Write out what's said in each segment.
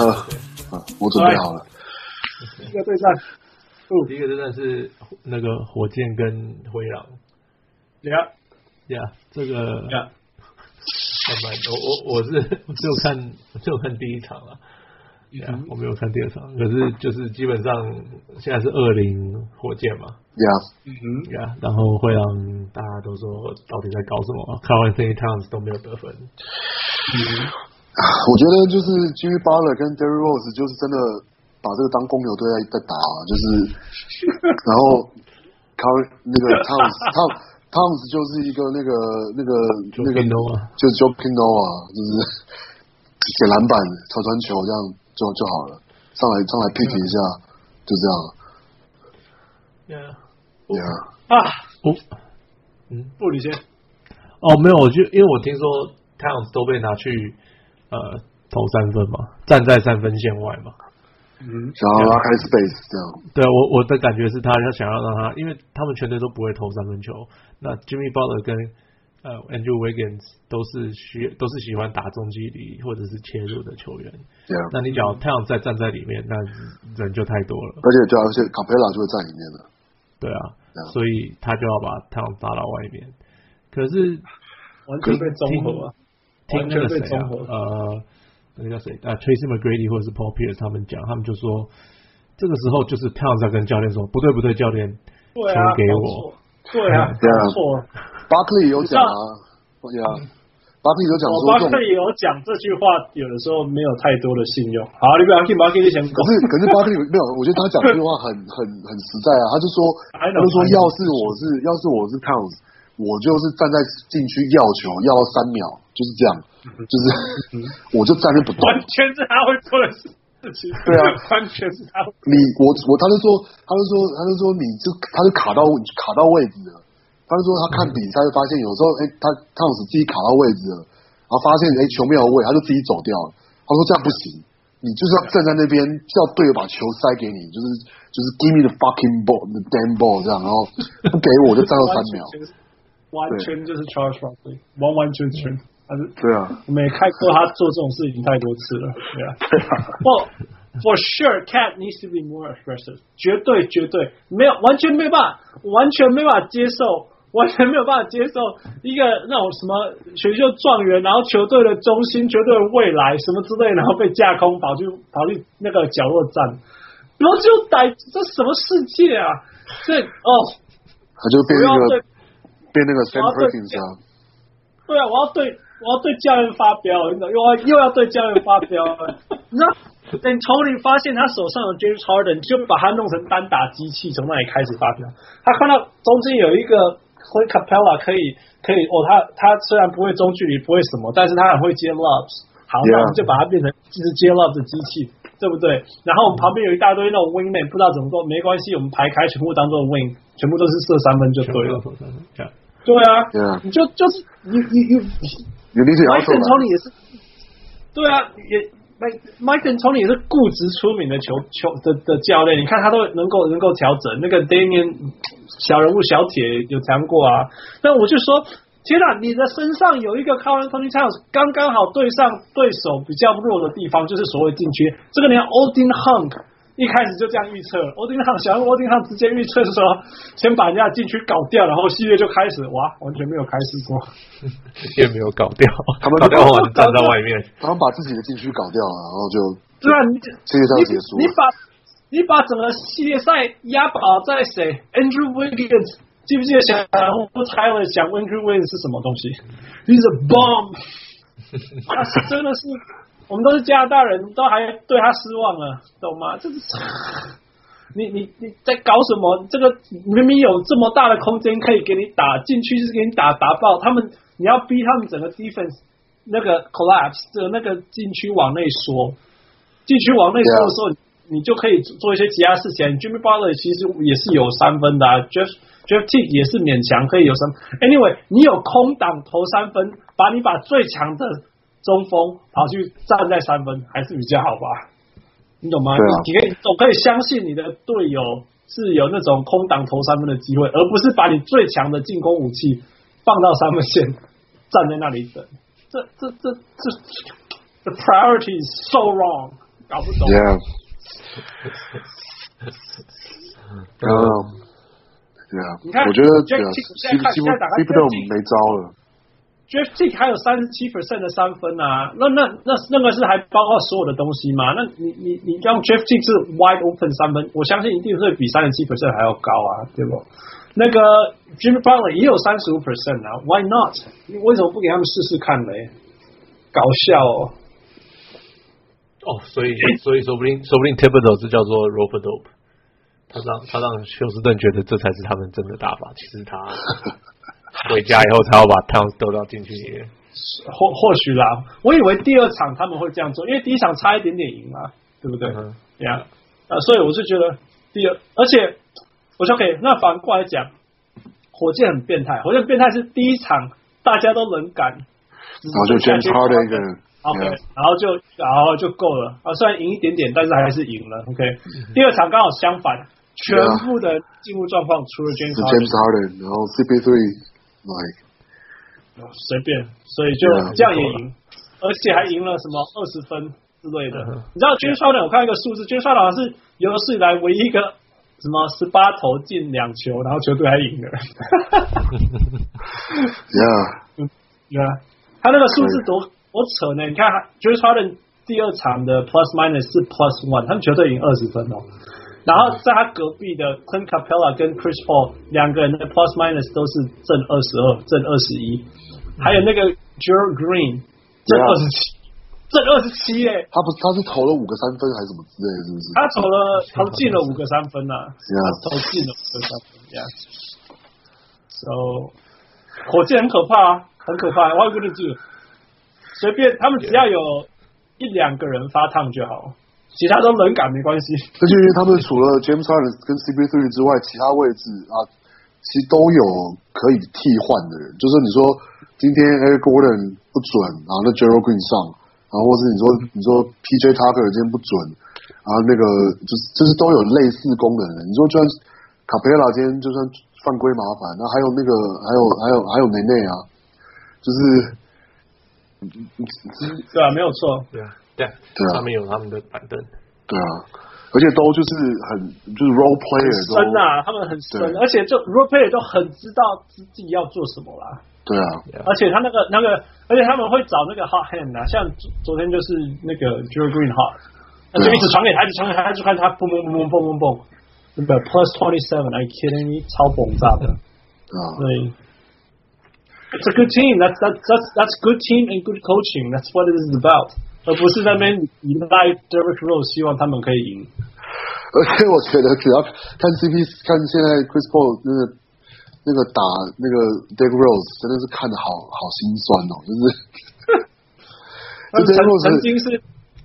好，啊，我准备好了。第一个对战，第一个对战是那个火箭跟灰狼。呀呀，这个呀，我我我是只有看只有看第一场了。呀、yeah, 我没有看第二场，可是就是基本上现在是二零火箭嘛。呀，嗯哼，呀，然后会让大家都说到底在搞什么？Karl-Anthony Towns 都没有得分。嗯，我觉得就是 Jimmy Butler 跟 Derrick Rose 就是真的把这个当公牛队在在打，就是，然后 Karl 那个 Towns Towns Towns 就是一个那个那个那个 Noah 就是 Joakim Noah 就是捡篮板、传传球这样。就就好了，上来上来 pick 一下，嗯、就这样。Yeah, yeah. 啊，不，嗯，布里先。哦，没有，我就因为我听说 Towns 都被拿去呃投三分嘛，站在三分线外嘛。嗯，想要拉开 space 这样。对啊，我我的感觉是他要想要让他，因为他们全队都不会投三分球。那 Jimmy Butler 跟呃，Andrew Wiggins 都是需都是喜欢打中距离或者是切入的球员。对啊。那你只要太阳再站在里面，那人就太多了。而且就而且卡佩拉就会在里面了。对啊。所以他就要把太阳打到外面。可是完全被综合了。听那个谁啊？呃，那个叫谁？啊，Tracy McGrady 或者是 Paul Pierce 他们讲，他们就说这个时候就是 Towns 在跟教练说：“不对，不对，教练，球给我。”对啊，没错。巴克利有讲啊，对啊，巴克利有讲说，巴克利有讲这句话，有的时候没有太多的信用。好，你不要听巴克利先。可是可是巴克利没有，我觉得他讲这句话很很很实在啊。他就说，他就说，要是我是要是我是 Towns，我就是站在禁区要球要到三秒，就是这样，就是我就站着不动。完全是他会做的事。对啊，完全是他。你我我，他就说，他就说，他就说，你就他就卡到卡到位置了。他就说他看比赛就发现有时候，哎，他汤姆斯自己卡到位置了，然后发现哎球没有位，他就自己走掉了。他说这样不行，你就是要站在那边叫队友把球塞给你，就是就是 give me the fucking ball，the damn ball 这样，然后不给我就站到三秒。完全就是 Charles Barkley，完完全全。还是对啊，我没看过他做这种事情太多次了，对啊。Well, for sure, Cat needs to be more aggressive。绝对绝对没有，完全没有办法，完全没办法接受，完全没有办法接受一个那种什么选秀状元，然后球队的中心，球队的未来什么之类，然后被架空跑去跑去那个角落站，然后就逮这什么世界啊？这哦，他就变一个变那个 Sam Perkins 啊。对啊，我要对。我要对教练发飙，你知道，又要又要对教练发飙。你知道，等 Tony 发现他手上有 James Harden，就把他弄成单打机器，从那里开始发飙。他看到中间有一个 Clint Capela 可以可以哦，他他虽然不会中距离，不会什么，但是他很会接 Lobs。好，那我们就把它变成就是接 Lobs 的机器，对不对？然后我们旁边有一大堆那种 Wingman，不知道怎么做，没关系，我们排开全部当做 Wing，全部都是射三分就对了。对啊，你就就是你你你。Mike D'Antoni 也是，对啊，也 Mike D'Antoni 也是固执出名的球球的的教练。你看他都能够能够调整。那个 Damian 小人物小铁有谈过啊。但我就说，天哪，你的身上有一个 Karl-Anthony Towns，刚刚好对上对手比较弱的地方，就是所谓禁区。这个连 Odin Hunk。一开始就这样预测，欧丁汉想要欧丁汉直接预测的时候，先把人家禁区搞掉，然后系列就开始，哇，完全没有开始过，也没有搞掉，他们搞掉完站在外面，他们把自己的禁区搞掉了，然后就对啊，你世界上结束你，你把你把整个系列赛押宝在谁？Andrew Wiggins，记不记得想然后猜了想 Andrew Wiggins 是什么东西？He's a bomb，他是真的是。我们都是加拿大人，都还对他失望了，懂吗？这是 你你你在搞什么？这个明明有这么大的空间可以给你打进去，就是给你打打爆他们。你要逼他们整个 defense 那个 collapse 的那个禁区往内缩，禁区往内缩的时候，你就可以做一些其他事情。Jimmy Butler 其实也是有三分的啊，Jeff Jeff T 也是勉强可以有三分。Anyway，你有空档投三分，把你把最强的。中锋跑去站在三分还是比较好吧，你懂吗？啊、你可以总可以相信你的队友是有那种空档投三分的机会，而不是把你最强的进攻武器放到三分线站在那里等。这这这这，the priority is so wrong。搞不懂。Yeah。嗯。对啊，你看，我觉得现在现在现在打开 Jeff 没招了。Jeff Teague 还有三十七 percent 的三分啊，那那那那个是还包括所有的东西吗？那你你你让 Jeff Teague 是 wide open 三分，我相信一定会比三十七 percent 还要高啊，对不？那个 Jimmy Butler 也有三十五 percent 啊，Why not？你为什么不给他们试试看呢？搞笑哦！哦，所以所以说不定说不定 Thibodeau 是叫做 rope dope。他让他让休斯顿觉得这才是他们真的打法，其实他回家以后才要把汤丢到禁区里面。或或许啦，我以为第二场他们会这样做，因为第一场差一点点赢嘛，对不对？呀、嗯，啊、yeah，所以我就觉得第二，而且我说 OK，那反过来讲，火箭很变态，火箭变态是第一场大家都能干，然后就 James Harden 一个人。OK，然后就然后就够了啊，虽然赢一点点，但是还是赢了。OK，第二场刚好相反。全部的进入状况，除了 James Harden，然后 CP3，like 随便，所以就这样也赢，而且还赢了什么二十分之类的。你知道 James Harden，我看一个数字，James Harden 好像是有史以来唯一一个什么十八投进两球，然后球队还赢了。Yeah，yeah，他那个数字多多扯呢？你看 James Harden 第二场的 Plus Minus 是 Plus One，他们球队赢二十分哦。然后在他隔壁的 Clint Capella 跟 Chris Paul 两个人的 plus minus 都是正二十二、正二十一，还有那个 Gerald Green 正二十七，正二十七哎，他不是他是投了五个三分还是什么之类的，是不是？他投了投进了五个三分呐、啊，他投进了五个三分呀。So 火箭很可怕啊，很可怕。我跟你讲，随便他们只要有一两个人发烫就好。其他都冷感没关系，这就因为他们除了 James Harden 跟 CP3 之外，其他位置啊，其实都有可以替换的人。就是你说今天 Eric Gordon 不准，然后那 Gerald Green 上，然后或者你说你说 PJ Tucker 今天不准，然后那个就是就是都有类似功能的。你说就算 Capela 今天就算犯规麻烦，那还有那个还有还有还有内内啊，就是，对啊，没有错，对啊。对，对啊，他们有他们的板凳。对啊，而且都就是很就是 role player 深啊，他们很深，而且就 role player 都很知道自己要做什么啦。对啊，而且他那个那个，而且他们会找那个 hot hand 啊，像昨天就是那个 Gerald Green hot，那就一直传给他，一直传给他，就看他蹦蹦蹦蹦蹦蹦蹦，那个 plus twenty you kidding me？超爆炸的。啊，对。It's a good team. That's that's that's that's good team and good coaching. That's what it is about. 而不是那边依赖 Derrick Rose，希望他们可以赢。而且我觉得，只要看 CP，看现在 Chris Paul 那个那个打那个 Derrick Rose，真的是看的好好心酸哦，就是。曾曾经是，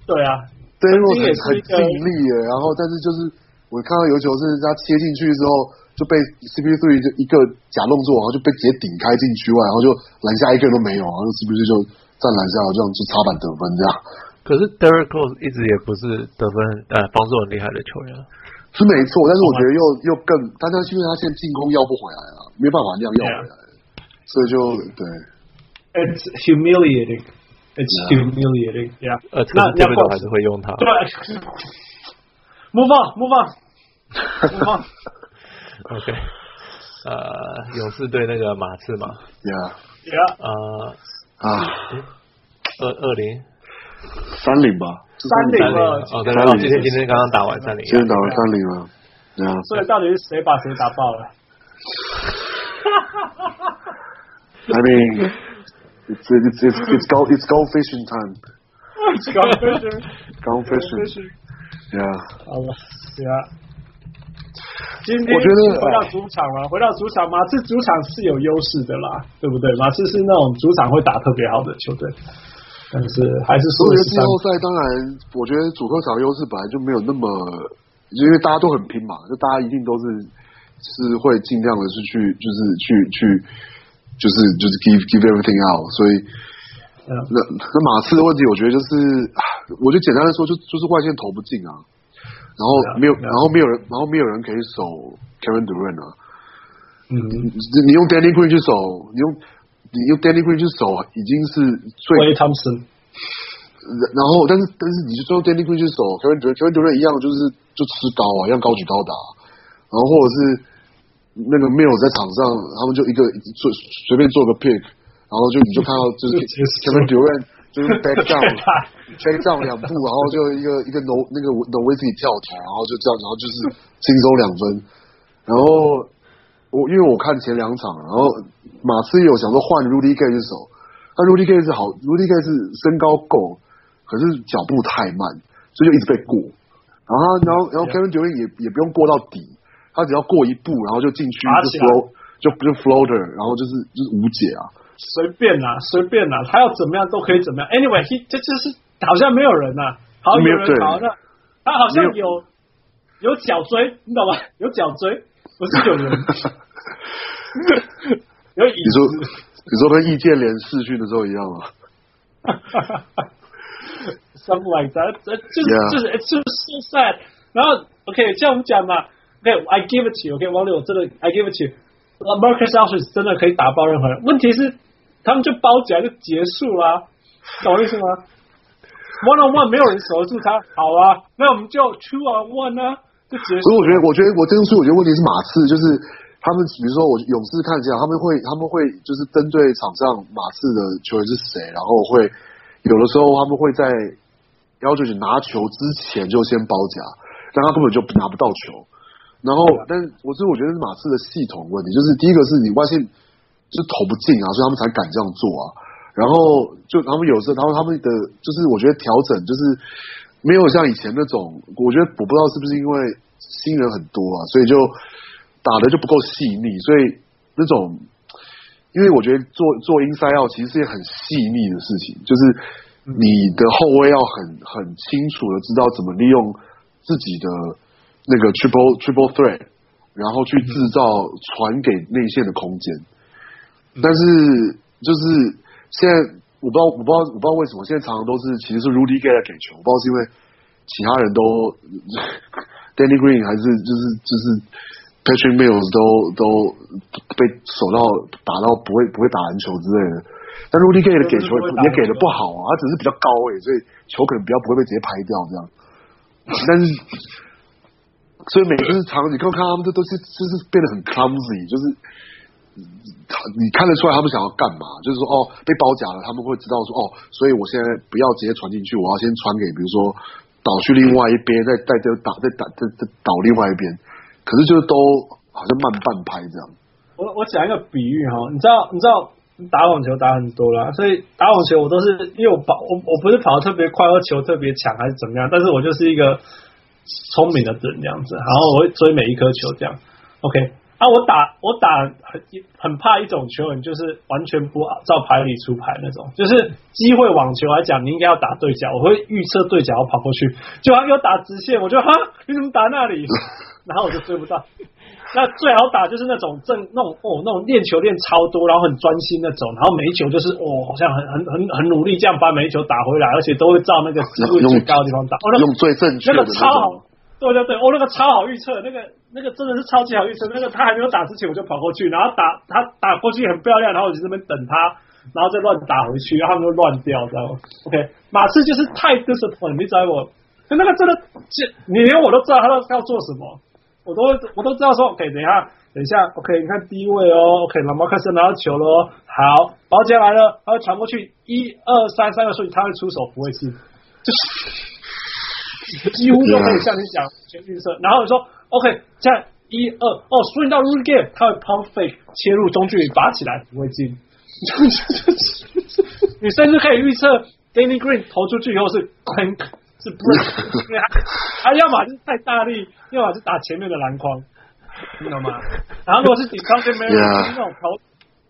对啊，Derrick Rose 很很尽力耶，然后但是就是我看到有球是他切进去之后就被 CP3 就一个假动作，然后就被直接顶开进去外，然后就篮下一个人都没有，然后 CP3 就。站篮下，这样就插板得分这样。可是 Derrick Rose 一直也不是得分呃防守很厉害的球员，是没错。但是我觉得又又更，但是因为他现在进攻要不回来了，没办法那样要回来，所以就对。It's humiliating. It's humiliating. Yeah. 呃，那那边还是会用他。对。Move on, move on, move on. OK。呃，勇士队那个马刺嘛。Yeah. Yeah. 呃。啊，二二零三零吧，三零了。哦，对，今天今天刚刚打完三零，今天打完三零了。对啊，所以到底是谁把谁打爆了？I mean, it's it's it's it's go it's go fishing time. Go fishing. Go fishing. Yeah. 好了，Yeah. 今天我觉得回到主场了，回到主场，马刺主场是有优势的啦，对不对？马刺是那种主场会打特别好的球队，但是还是说，季后赛当然，我觉得主客场优势本来就没有那么，因为大家都很拼嘛，就大家一定都是是会尽量的是去，就是去去，就是就是 give give everything out，所以，嗯、那那马刺的问题，我觉得就是，我就简单的说，就就是外线投不进啊。然后没有，然后没有人，然后没有人可以守 Kevin Durant 啊。嗯，你用 Danny Green 去守，你用你用 Danny Green 去守，已经是最。Klay Thompson。然后但是但是你就用 Danny Green 去守 Kevin Durant，Kevin Durant 一样就是就吃高啊，一样高举高打，然后或者是那个 Mills 在场上，他们就一个做随便做个 pick，然后就你就看到就是 Kevin Durant 就是 back down back down 两步，然后就一个一个 no 那个 Nowitzki 跳投，然后就这样，然后就是轻松两分，然后我因为我看前两场，然后马刺有想说换 Rudy Gay 去守。那 Rudy Gay 是好，Rudy Gay 是身高够，可是脚步太慢，所以就一直被过。然后他，然后，然后 Kevin Durant 也也不用过到底，他只要过一步，然后就进去就 flow，就就 floater，然后就是就是无解啊，随便啦，随便啦，他要怎么样都可以怎么样。Anyway，he 这就是好像没有人�呐、啊，好有人好那他好像有有脚追，你懂吗？有脚追，不是有人，有椅子。你说跟易建联试训的时候一样吗？Something like that，就是就是 it's just so sad。然后 OK，像我们讲嘛，OK，I give it to you，OK，王柳我真的 I give it to you，Marcus Aldridge 真的可以打爆任何人。问题是他们就包起来就结束了，懂我意思吗？One on one 没有人守得住他，好啊，那我们就 Two on one 啊，就结束。所以我觉得，我觉得我真的是，我觉得问题是马刺就是。他们比如说，我勇士看起来他们会他们会就是针对场上马刺的球员是谁，然后会有的时候他们会在要求你拿球之前就先包夹，但他根本就拿不到球。然后，但是我所以我觉得是马刺的系统问题，就是第一个是你外线就投不进啊，所以他们才敢这样做啊。然后就他们有时候，然后他们的就是我觉得调整就是没有像以前那种，我觉得我不知道是不是因为新人很多啊，所以就。打的就不够细腻，所以那种，因为我觉得做做 inside out 其实是件很细腻的事情，就是你的后卫要很很清楚的知道怎么利用自己的那个 triple triple threat，然后去制造传给内线的空间。但是就是现在我不知道我不知道我不知道为什么现在常常都是其实是 Rudy Gay 给球，我不知道是因为其他人都 Danny Green 还是就是就是。Patrick Mills 都都被守到打到不会不会打篮球之类的，但 Rudy Gay 的给球也给的不好啊，他只是比较高诶，所以球可能比较不会被直接拍掉这样。但是，所以每次场你看看他们这都是就是变得很 clumsy，就是你看得出来他们想要干嘛，就是说哦被包夹了，他们会知道说哦，所以我现在不要直接传进去，我要先传给比如说倒去另外一边，再再再打再打再再倒另外一边。可是就是都好像慢半拍这样。我我讲一个比喻哈，你知道你知道打网球打很多啦，所以打网球我都是因为我跑我我不是跑得特别快，或球特别强还是怎么样，但是我就是一个聪明的人这样子，然后我会追每一颗球这样。OK，啊我打我打很很怕一种球员，就是完全不照牌理出牌那种，就是机会网球来讲，你应该要打对角，我会预测对角，我跑过去，就要又打直线，我就哈你怎么打那里？然后我就追不到，那最好打就是那种正那种哦那种练球练超多，然后很专心那种，然后每一球就是哦好像很很很很努力这样把每一球打回来，而且都会照那个机会最高的地方打。哦，那个、用最正确的那个超好，对对对，哦那个超好预测，那个那个真的是超级好预测。那个他还没有打之前我就跑过去，然后打他打过去很漂亮，然后我就在那边等他，然后再乱打回去，然后他们就乱掉，知道吗？OK，马刺就是太 discipline，你知道我，那个真的，你连我都知道他要要做什么。我都我都知道说，OK，等一下，等一下，OK，你看第一位哦，OK，老猫开始拿到球了哦，好，包夹来呢，他会传过去，一二三，三个数据他会出手，不会进，就是几乎都可以像你讲全预测，然后你说 OK，这样一二哦，swing 到 Rudy Gay，他会 pump fake 切入中距离拔起来不会进，你甚至可以预测 Danny Green 投出去以后是 clank。是不是？他 要么就是太大力，要么是打前面的篮筐，你懂吗？然后如果是底仓跟没有那种投，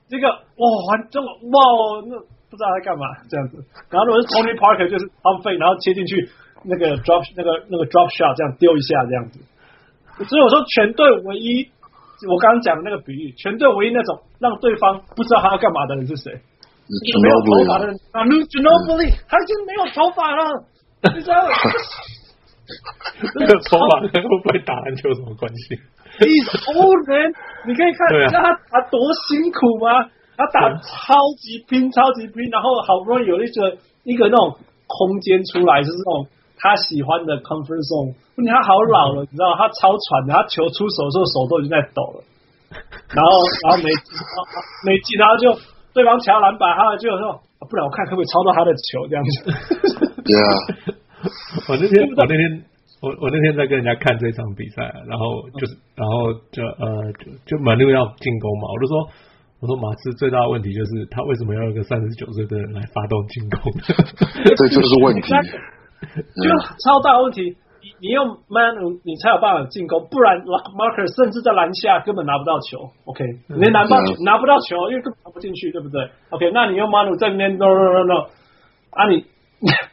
这个哇，这种哇，那不知道在干嘛这样子。然后如果是 Tony Parker，就是 pump fake，然后切进去那个 drop 那个那个 drop shot，这样丢一下这样子。所以我说全队唯一，我刚刚讲的那个比喻，全队唯一那种让对方不知道他要干嘛的人是谁？没有头发的人啊，Ginobili，他已经没有头发了。你知道这个头发跟会不会打篮球有什么关系？He's old man，你可以看，你知道他打多辛苦吗？他打超级拼，超级拼，然后好不容易有一个一个那种空间出来，就是那种他喜欢的 comfort zone。问题他好老了，你知道，他超喘的，他球出手的时候手都已经在抖了。然后，然后没进，没进，然后就对方抢篮板，他就说，不然我看可不可以抄到他的球这样子。对啊，我那天，我那天，我我那天在跟人家看这场比赛，然后就是，然后就呃，就就马六要进攻嘛，我就说，我说马刺最大的问题就是他为什么要一个三十九岁的人来发动进攻？这就是问题，就超大问题。你用 man，你才有办法进攻，不然 marker 甚至在篮下根本拿不到球。OK，你连拿不到，拿不到球，因为根本拿不进去，对不对？OK，那你用 man 在那边 no no no no，啊你，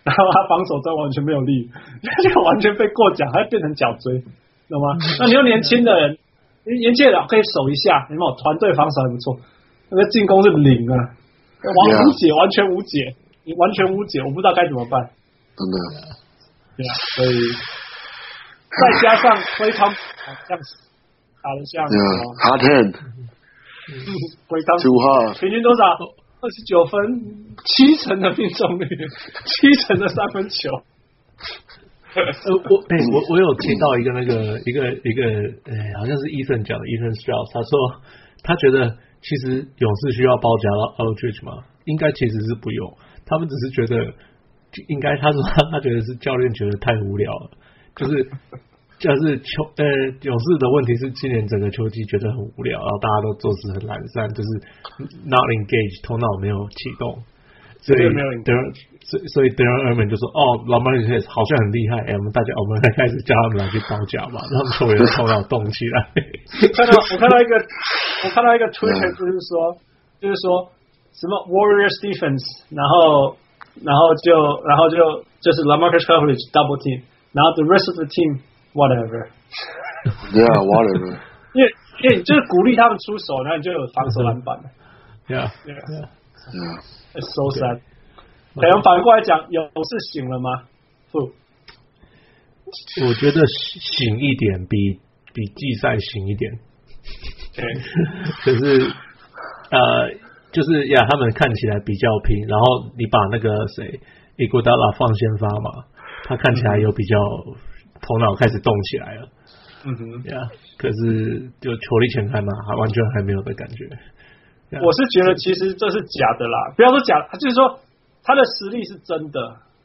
然后他防守端完全没有力，就完全被过奖，还变成脚锥，懂吗？那你用年轻的人，年轻人可以守一下，你看我团队防守还不错，那个进攻是零啊，完无解，完全无解，你完全无解，我不知道该怎么办，真的，对啊，所以。再加上非常这样子打得像，hard hand，非常九号，平均多少？二十九分，七成的命中率，七成的三分球。呃，我哎、欸，我我有听到一个那个一个一个，哎、欸，好像是医生讲的，医生 Strauss，他说他觉得其实勇士需要包夹到 Aldridge 吗？应该其实是不用，他们只是觉得应该，他说他他觉得是教练觉得太无聊了。就是就是球呃勇士的问题是今年整个球季觉得很无聊，然后大家都做事很懒散，就是 not engaged 头脑没有启动，所以德所以所以德仁二门就说哦老马也好像很厉害，哎、欸、我们大家我们来开始叫他们来去包夹嘛，让球员头脑动起来。看到我看到一个我看到一个 Twitter 就是说就是说什么 Warriors defense，然后然后就然后就就是 LaMarcus Coverage double team。然后 the rest of the team whatever，yeah whatever，因为因为就是鼓励他们出手，然后你就有防守篮板。了，yeah. Yeah. So sad。可能反过来讲，勇士醒了吗？不，我觉得醒一点比比季赛醒一点。对，可是呃，就是呀，他们看起来比较拼，然后你把那个谁伊古达拉放先发嘛。他看起来有比较头脑开始动起来了，嗯哼，呀，可是就球力全开嘛，还完全还没有的感觉。我是觉得其实这是假的啦，不要说假，就是说他的实力是真的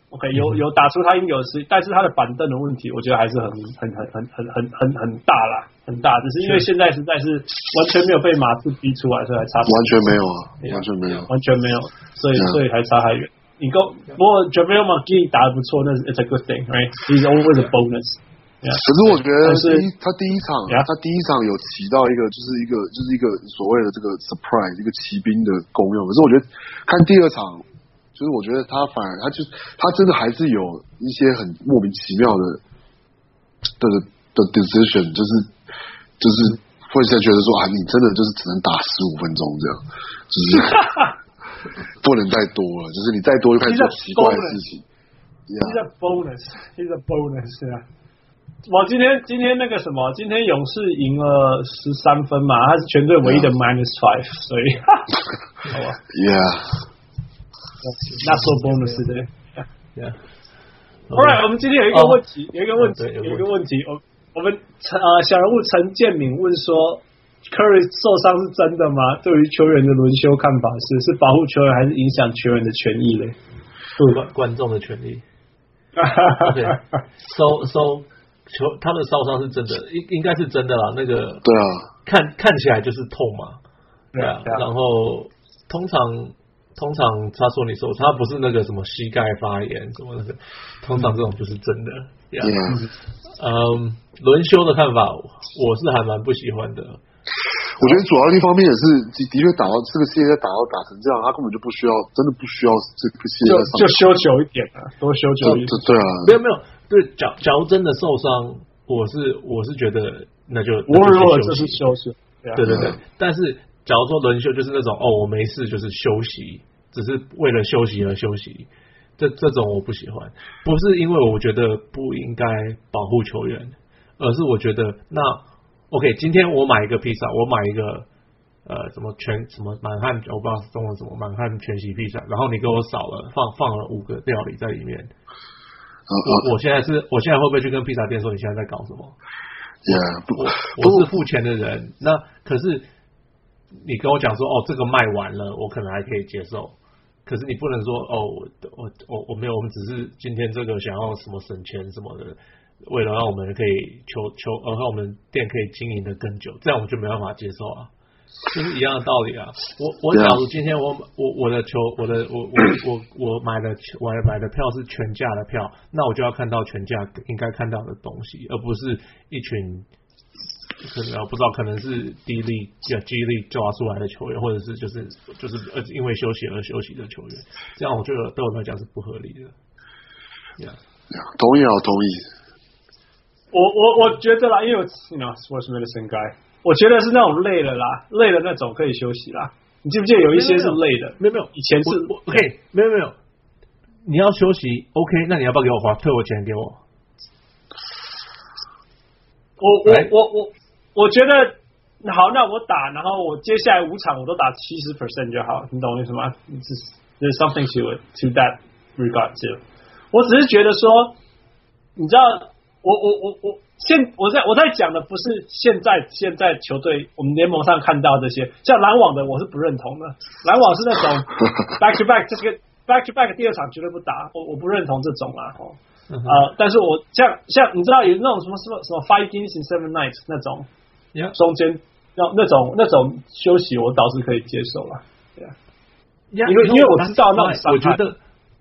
，OK，有有打出他应有的实力，但是他的板凳的问题，我觉得还是很很很很很很很很大啦，很大，只是因为现在实在是完全没有被马刺逼出来，所以还差，完全没有啊，完全没有，完全没有，所以所以还差还远。你够，不过 JaVale McGee 打的不错，那是 it's a good thing，right？He's always a bonus。可是我觉得第一，他第一场，他第一场有起到一个，就是一个，就是一个所谓的这个 surprise，一个骑兵的功用。可是我觉得看第二场，就是我觉得他反而，他就他真的还是有一些很莫名其妙的的的 decision，就是就是会现在觉得说啊，你真的就是只能打十五分钟这样，就是。不能再多了，就是你再多就开始做奇怪的事情。He's a bonus, he's a bonus 啊！我今天今天那个什么，今天勇士赢了十三分嘛，他是全队唯一的 minus five，所以，好吧，Yeah，not so bonus 的，Yeah，All right，我们今天有一个问题，有一个问题，有一个问题，我我们陈呃小人物陈建敏问说。Curry 受伤是真的吗？对于球员的轮休看法是：是保护球员还是影响球员的权益嘞？观观众的权利。对，收收球他的受伤是真的，应应该是真的啦。那个对啊，看看起来就是痛嘛。对啊，然后通常通常他说你受伤，他不是那个什么膝盖发炎什么的，通常这种就是真的。对啊，嗯，轮休的看法，我是还蛮不喜欢的。我觉得主要一方面也是的的确打到这个系列赛打到打成这样，他根本就不需要，真的不需要这个系列赛上就，就休久一点啊，多休久一点。对啊，没有没有，对，假假如真的受伤，我是我是觉得那就我如果就是休息，对对对。但是假如说轮休就是那种哦，我没事就是休息，只是为了休息而休息，这这种我不喜欢，不是因为我觉得不应该保护球员，而是我觉得那。OK，今天我买一个披萨，我买一个呃什么全什么满汉，我不知道是中文什么满汉全席披萨，然后你给我少了放放了五个料理在里面，嗯、我我现在是我现在会不会去跟披萨店说你现在在搞什么？我我是付钱的人，那可是你跟我讲说哦，这个卖完了，我可能还可以接受。可是你不能说哦，我我我我没有，我们只是今天这个想要什么省钱什么的，为了让我们可以求求，而让我们店可以经营的更久，这样我就没办法接受啊。就是一样的道理啊！我我假如今天我我我的球我的我我我我买的我买的票是全价的票，那我就要看到全价应该看到的东西，而不是一群可能不知道可能是低利叫激励抓出来的球员，或者是就是就是呃因为休息而休息的球员，这样我觉得对我来讲是不合理的。呀呀，同意啊，同意。我我我觉得啦，因为我 you know sports medicine guy。我觉得是那种累了啦，累了那种可以休息啦。你记不记得有一些是累的？没有没有，以前是 OK，没有没有。你要休息 OK，那你要不要给我花退我钱给我？我我我我我觉得好，那我打，然后我接下来五场我都打七十 percent 就好，你懂我意思吗？There's something to it to that regard too。我只是觉得说，你知道，我我我我。现我在我在讲的不是现在现在球队我们联盟上看到这些像篮网的我是不认同的，篮网是那种 back to back 这个 back to back 第二场绝对不打，我我不认同这种啊哦啊、呃，但是我像像你知道有那种什么什么什么 five games in seven nights 那种，中间那那种那种休息我倒是可以接受了，对啊，因为因为我知道那种我觉得。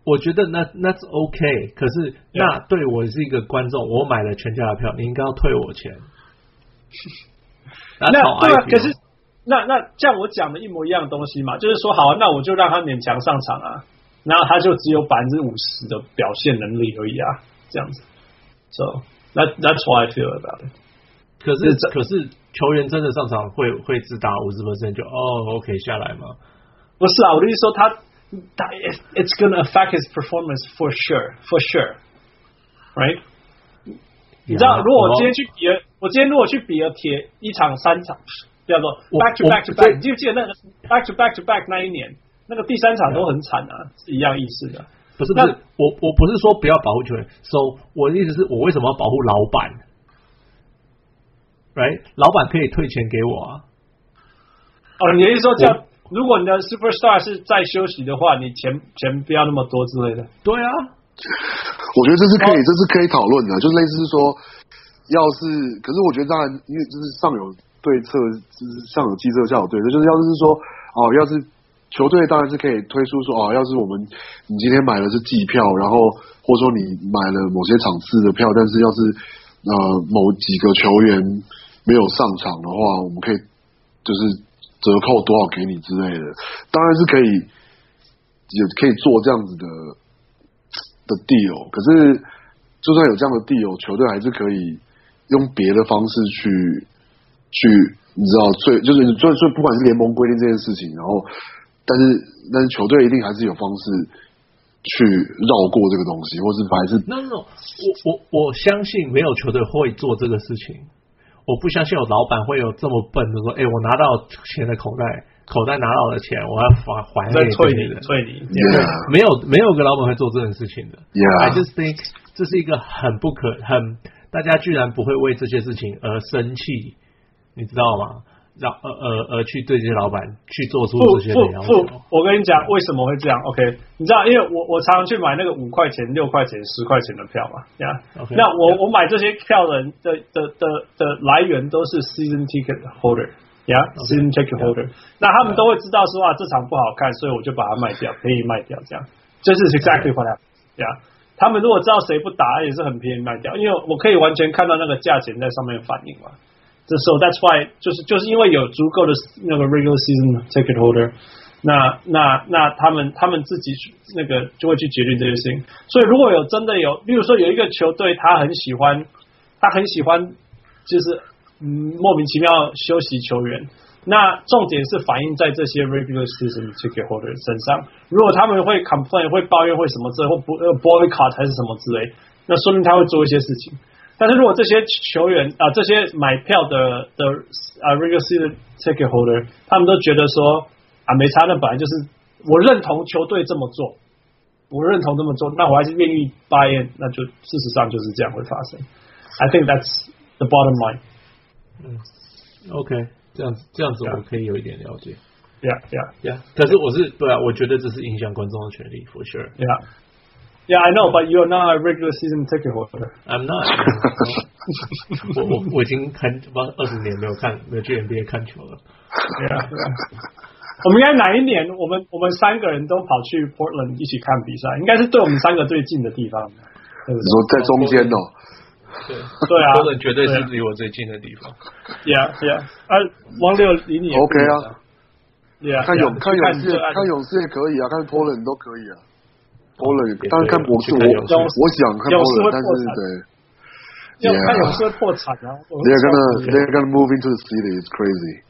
我觉得那那是 OK，可是那对我是一个观众，我买了全家的票，你应该要退我钱。那对啊，可是那那像我讲的一模一样的东西嘛，就是说好啊，那我就让他勉强上场啊，然后他就只有百分之五十的表现能力而已啊，这样子。So that that's why I feel about it。可是可是球员真的上场会会只打五十 percent 就哦 OK 下来吗？不是啊，我的意思说他。It's gonna affect his performance for sure, for sure, right？你知道，如果我今天去比尔，我今天如果去比尔铁一场三场，叫做 back to back to back，你记不记得那个 back to back to back 那一年，那个第三场都很惨啊，是一样意思的。不是不是，我我不是说不要保护球员，so 我的意思是我为什么要保护老板？right？老板可以退钱给我啊。哦，你的意思说叫？如果你的 superstar 是在休息的话，你钱钱不要那么多之类的。对啊，我觉得这是可以，这是可以讨论的，就是类似说，要是，可是我觉得当然，因为就是上有对策，就是上有计策，下有对策，就是要是说，哦，要是球队当然是可以推出说，哦，要是我们你今天买的是季票，然后或者说你买了某些场次的票，但是要是呃某几个球员没有上场的话，我们可以就是。折扣多少给你之类的，当然是可以，也可以做这样子的的 deal。可是，就算有这样的 deal，球队还是可以用别的方式去去，你知道，最就是所以所以不管是联盟规定这件事情，然后，但是但是球队一定还是有方式去绕过这个东西，或是还是那那种，我我我相信没有球队会做这个事情。我不相信有老板会有这么笨的说，哎、欸，我拿到钱的口袋，口袋拿到的钱，我要还还给退你的，退你。Yeah. 没有没有个老板会做这种事情的。Yeah. I just think 这是一个很不可很，大家居然不会为这些事情而生气，你知道吗？让呃呃呃去对这些老板去做出这些的要求。我跟你讲为什么会这样？OK，你知道，因为我我常常去买那个五块钱、六块钱、十块钱的票嘛，呀、yeah? Okay, 那我 yeah. 我买这些票的人的的的的来源都是 season ticket holder，呀、yeah?，season ticket holder，、yeah. 那他们都会知道说啊这场不好看，所以我就把它卖掉，便宜卖掉，这样，这、就是 exactly what happened，呀，他们如果知道谁不打也是很便宜卖掉，因为我可以完全看到那个价钱在上面反映嘛。这时候，That's why 就是就是因为有足够的那个 regular season ticket holder，那那那他们他们自己那个就会去决定这些事情。所以如果有真的有，例如说有一个球队，他很喜欢，他很喜欢，就是嗯莫名其妙休息球员。那重点是反映在这些 regular season ticket holder 身上。如果他们会 complain 会抱怨会什么之类，或不呃 boycott 还是什么之类，那说明他会做一些事情。但是如果这些球员啊、呃，这些买票的的啊 regular season ticket holder，他们都觉得说啊没差，那本来就是我认同球队这么做，我认同这么做，那我还是愿意 buy in，那就事实上就是这样会发生。I think that's the bottom line。嗯，OK，这样子这样子我可以有一点了解。Yeah, yeah, yeah。可是我是对啊，我觉得这是影响观众的权利，for sure。Yeah。Yeah, I know, but you are not a regular season ticket holder. I'm not. 我我我已经看，不二十年没有看，没有去 NBA 看球了。对啊。我们应该哪一年？我们我们三个人都跑去 Portland 一起看比赛，应该是对我们三个最近的地方。你说在中间哦？对对啊。Portland 绝对是离我最近的地方。Yeah, yeah. 啊，王六离你 OK 啊。Yeah. 看勇看勇士，看勇士也可以啊，看 Portland 都可以啊。波伦，当然看博士，我我想看波伦，但是对，要看勇士会破产啊。They're gonna they're gonna move into the city. It's crazy.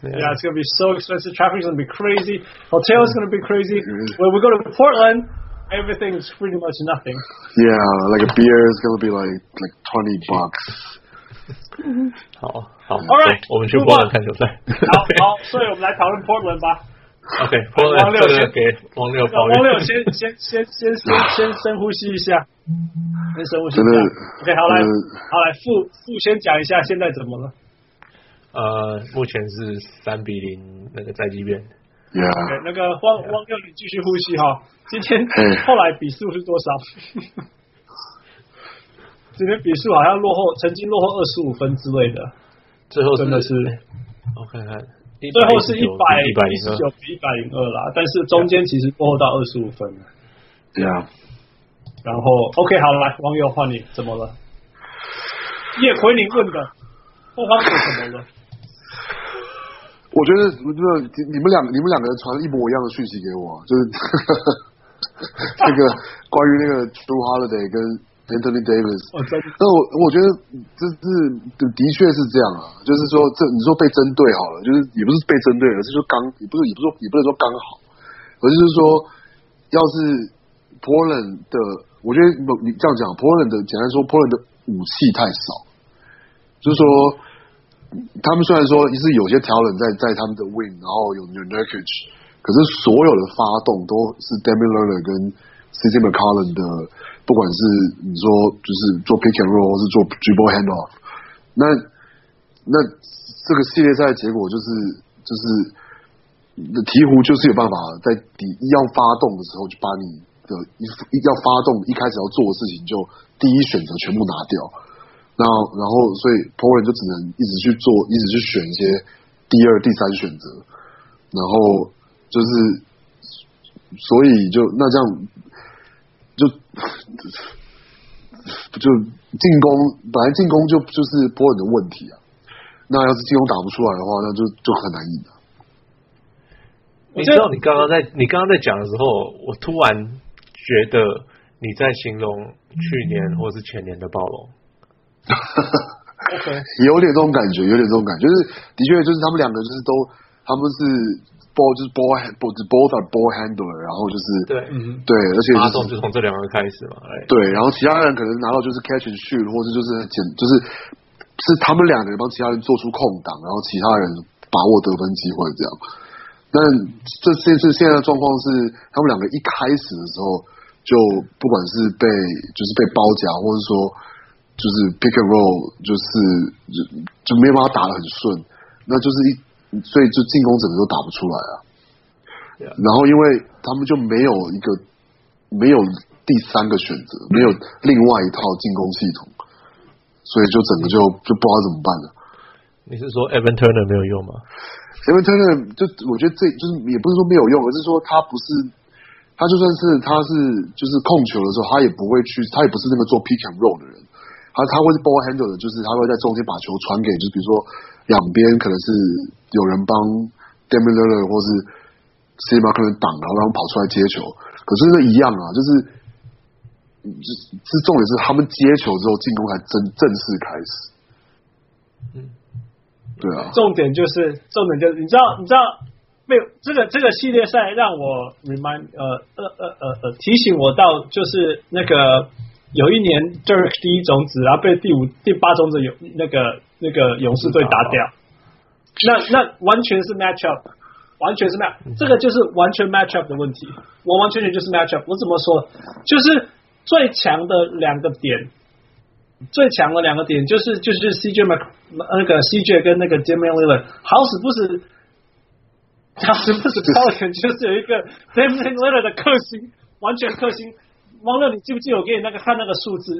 Yeah, it's gonna be so expensive. Traffic's gonna be crazy. Hotel's gonna be crazy. When we go to Portland, everything's pretty much nothing. Yeah, like a beer is gonna be like like twenty bucks. 好好，All right，我们去波伦看球赛。好好，所以我们来讨论 Portland 吧。 OK，汪六先给汪六，王六先先先先先先深呼吸一下，先深呼吸一下。OK，好来，好来，傅傅先讲一下现在怎么了？呃，目前是三比零那个在即便。Yeah。那个汪汪六，你继续呼吸哈。今天后来比数是多少？今天比数好像落后，曾经落后二十五分之类的。最后真的是，我看看。最后是一百一百零九比一百零二啦，但是中间其实落后到二十五分了。对啊，然后 OK 好了，来网友换你，怎么了？叶奎宁问的，后方是怎么了？我觉得，我觉得你们两你们两个人传一模一样的讯息给我，就是 这个关于那个 Jrue Holiday 跟。Anthony Davis，那我我觉得这是的确是这样啊，就是说这你说被针对好了，就是也不是被针对，而是说刚也不是也不是说也不能说刚好，而是说要是 Portland 的，我觉得你这样讲，Portland 的简单说，Portland 的武器太少，就是说他们虽然说是有些 talent 在在他们的 wing，然后有有 Nurkic，可是所有的发动都是 Damian Lillard 跟 CJ McCollum 的。不管是你说就是做 pick and roll，或是做 dribble handoff，那那这个系列赛的结果就是就是鹈鹕就是有办法在第一要发动的时候就把你的一要发动一开始要做的事情就第一选择全部拿掉，那然后所以 p o r t n 就只能一直去做，一直去选一些第二、第三选择，然后就是所以就那这样。就 就进攻，本来进攻就就是波人的问题啊。那要是进攻打不出来的话，那就就很难赢了。你知道，你刚刚在你刚刚在讲的时候，我突然觉得你在形容去年或是前年的暴龙。OK，有点这种感觉，有点这种感觉，就是的确就是他们两个就是都他们是。Ball 就是 ball both are ball handler，然后就是对，嗯，对，而且发动就从这两个人开始嘛，对，然后其他人可能拿到就是 catch and shoot，或者就是捡，就是是他们两个人帮其他人做出空档，然后其他人把握得分机会这样。但这这次现在的状况是，他们两个一开始的时候就不管是被就是被包夹，或者说就是 pick and roll，就是就就没有办法打得很顺，那就是一。所以就进攻整个都打不出来啊然后因为他们就没有一个没有第三个选择，没有另外一套进攻系统，所以就整个就就不知道怎么办了。你是说 Evan Turner 没有用吗？Evan Turner 就我觉得这就是也不是说没有用，而是说他不是他就算是他是就是控球的时候，他也不会去，他也不是那个做 pick and roll 的人，他他会是 ball handle 的，就是他会在中间把球传给，就是比如说。两边可能是有人帮 d a m i l l e r 或是 CJ McCollum 挡，然后让他们跑出来接球。可是那一样啊，就是，就是重点是他们接球之后进攻才正正式开始。嗯，对啊。重点就是重点就是你知道你知道没有这个这个系列赛让我 remind 呃呃呃呃呃提醒我到就是那个有一年 Dirk 第一种子，然后被第五、第八种子有那个那个勇士队打掉，那那完全是 match up，完全是 match，这个就是完全 match up 的问题，完完全全就是 match up。我怎么说？就是最强的两个点，最强的两个点就是就是 CJ Mc 那个 CJ 跟那个 Damian Lillard，好死不死，好死不死 Pelican 就是有一个 Damian Lillard 的克星，完全克星。汪乐，你记不记得我给你那个看那个数字？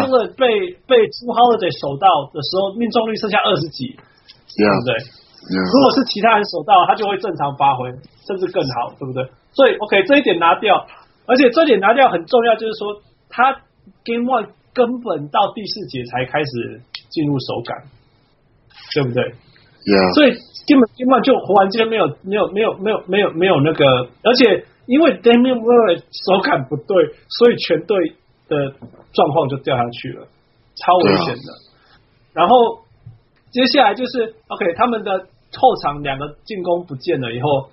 那个.被被 Jrue Holiday 守到的时候，命中率剩下二十几.对不对.如果是其他人守到，他就会正常发挥，甚至更好，对不对？所以 OK，这一点拿掉，而且这一点拿掉很重要，就是说他 Game One 根本到第四节才开始进入手感，对不对？Yeah. 所以根本 Game One 就忽然间没有没有没有没有没有没有那个，而且。因为 Damian Lillard 手感不对，所以全队的状况就掉下去了，超危险的。然后接下来就是 OK，他们的后场两个进攻不见了以后，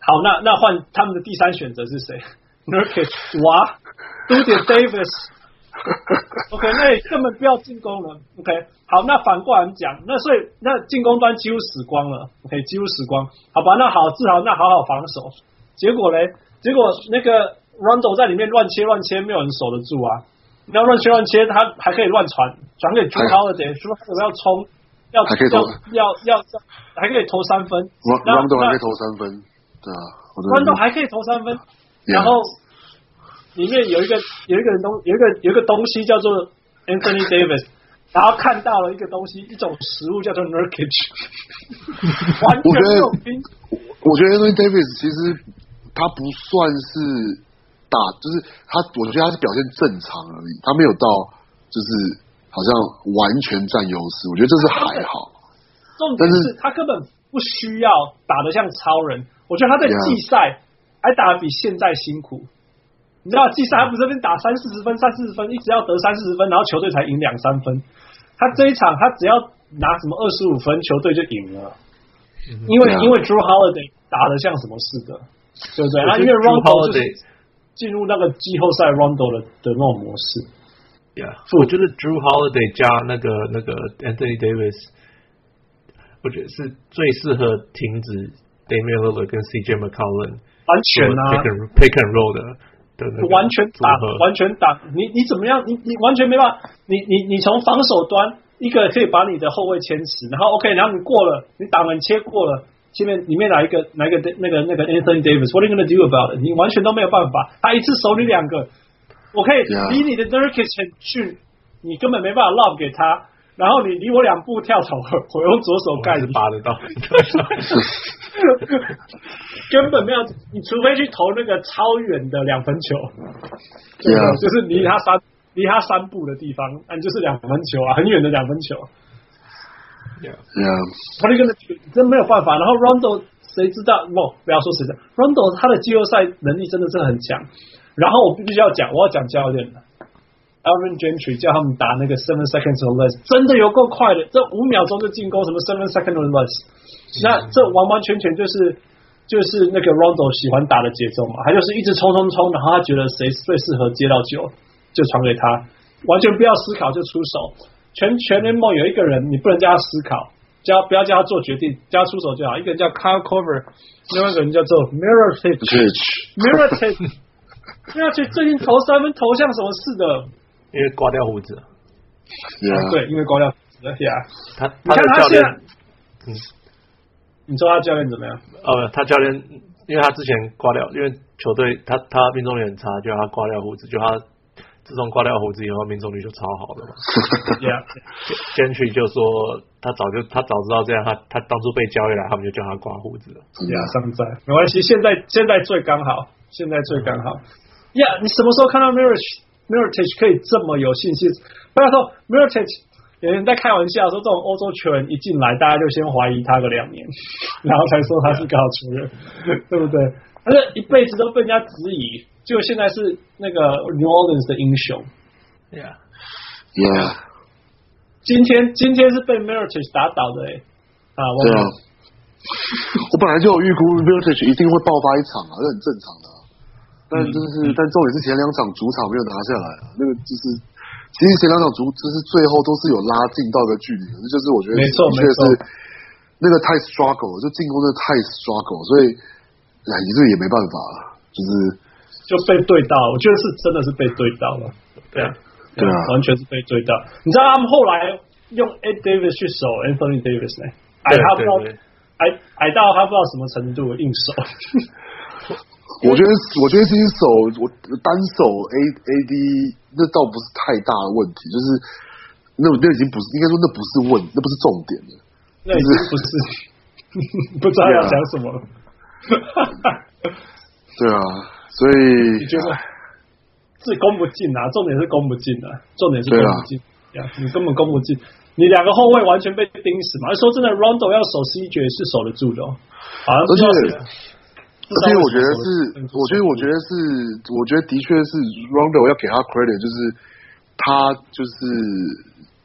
好，那那换他们的第三选择是谁？Nurkic 哇，d u d Davis。OK，那也根本不要进攻了。OK，好，那反过来讲，那所以那进攻端几乎死光了。OK，几乎死光。好吧，那好，至少那好好防守。结果嘞？结果那个 Rondo 在里面乱切乱切，没有人守得住啊！你要乱切乱切，他还可以乱传，传给 Jrue Holiday，Jrue Holiday 要冲，要要要要要，还可以投三分。Rondo 还可以投三分，对啊，Rondo 还可以投三分。然后里面有一个有一个人东有一个有一个东西叫做 Anthony Davis，然后看到了一个东西，一种食物叫做 Nurkic，完全没有拼。我觉得 Anthony Davis 其实。他不算是打，就是他，我觉得他是表现正常而已，他没有到就是好像完全占优势，我觉得这是还好。重点是他根本不需要打得像超人，我觉得他在季赛还打得比现在辛苦。你知道季赛他不是这边打三四十分、三四十分，一直要得三四十分，然后球队才赢两三分。他这一场他只要拿什么二十五分，球队就赢了，因为因为 Drew Holiday 打得像什么似的。对不对？啊，因为 Rondo 就是进入那个季后赛 Rondo 的的那种模式。Yeah，所以我觉得 Drew Holiday 加那个那个 Anthony Davis，我觉得是最适合停止 Damian Lillard 跟 CJ McCollum 完全啊 pick and roll 的的那个完全打完全打，你你怎么样？你你完全没办法，你你你从防守端一个可以把你的后卫牵死，然后 OK，然后你过了，你挡人切过了。前面里面哪一个哪一个那个那个 Anthony Davis，What are you gonna do about it？你完全都没有办法。他一次守你两个，我可以离你的 Nurkic 很近，你根本没办法 lob 给他。然后你离我两步跳投，我用左手盖你，拔得到。根本没有，你除非去投那个超远的两分球，对啊，就是离他三离他三步的地方，那就是两分球啊，很远的两分球。Yeah. 他那个真没有办法。然后 Rondo 谁知道？不，不要说谁知道 Rondo 他的季后赛能力真的是很强。然后我必须要讲，我要讲教练的 Alvin Gentry 叫他们打那个 seven seconds or less，真的有够快的，这五秒钟就进攻，什么 seven seconds or less，那这完完全全就是就是那个 Rondo 喜欢打的节奏嘛，他就是一直冲冲冲，然后他觉得谁最适合接到球就传给他，完全不要思考就出手。全全联盟有一个人，你不能叫他思考，叫不要叫他做决定，叫他出手就好。一个人叫 Kyle Korver，另外一个人叫做 Mirotic，Mirotic，Mirotic 最近投三分投像什么似的？因为刮掉胡子。Yeah. 对，因为刮掉胡子。对啊，他他现在，嗯，你说他教练怎么样？呃，他教练，因为他之前刮掉，因为球队他他命中率很差，就他刮掉胡子，就他。自从刮掉胡子以后，命中率就超好了嘛。Yeah，Gentry 就说他早就他早知道这样，他他当初被交易来，他们就叫他刮胡子了。呀，上在没关系，现在现在最刚好，现在最刚好。呀、yeah，你什么时候看到 Mirotic Mirotic 可以这么有信心？不要说 m i r i t a g e 有人在开玩笑说，这种欧洲球员一进来，大家就先怀疑他个两年，然后才说他是个好球员，对不对？而且一辈子都被人家质疑。就现在是那个 New Orleans 的英雄，Yeah，Yeah，今天今天是被 Mirotic 打倒的哎，啊，对啊，我本来就有预估 Mirotic 一定会爆发一场啊，这很正常的。但就是、嗯、但重点是前两场主场没有拿下来啊，那个就是其实前两场主就是最后都是有拉近到一个距离的，这就是我觉得的确是那个太 struggle，就进攻真的太 struggle，所以哎，你这也没办法，就是就被对到，我觉得是真的是被对到了，对啊，对啊，完全是被对到。你知道他们后来用 Ed Davis 去守 Anthony Davis 呢？矮他不知道矮矮到他不知道什么程度硬守。我觉得，我觉得这些手，我单手 A A D 那倒不是太大的问题，就是那那已经不是，应该说那不是问，那不是重点了。那已经不是，不知道要讲什么了。对啊，所以你觉得自己攻不进啊？重点是攻不进啊，重点是攻不进呀！你根本攻不进，你两个后卫完全被盯死嘛。说真的，Rondo 要守 CJ 是守得住的，哦，好像是。而且我觉得是，我觉得我觉得是，我觉得的确是 Rondo 要给他 credit，就是他就是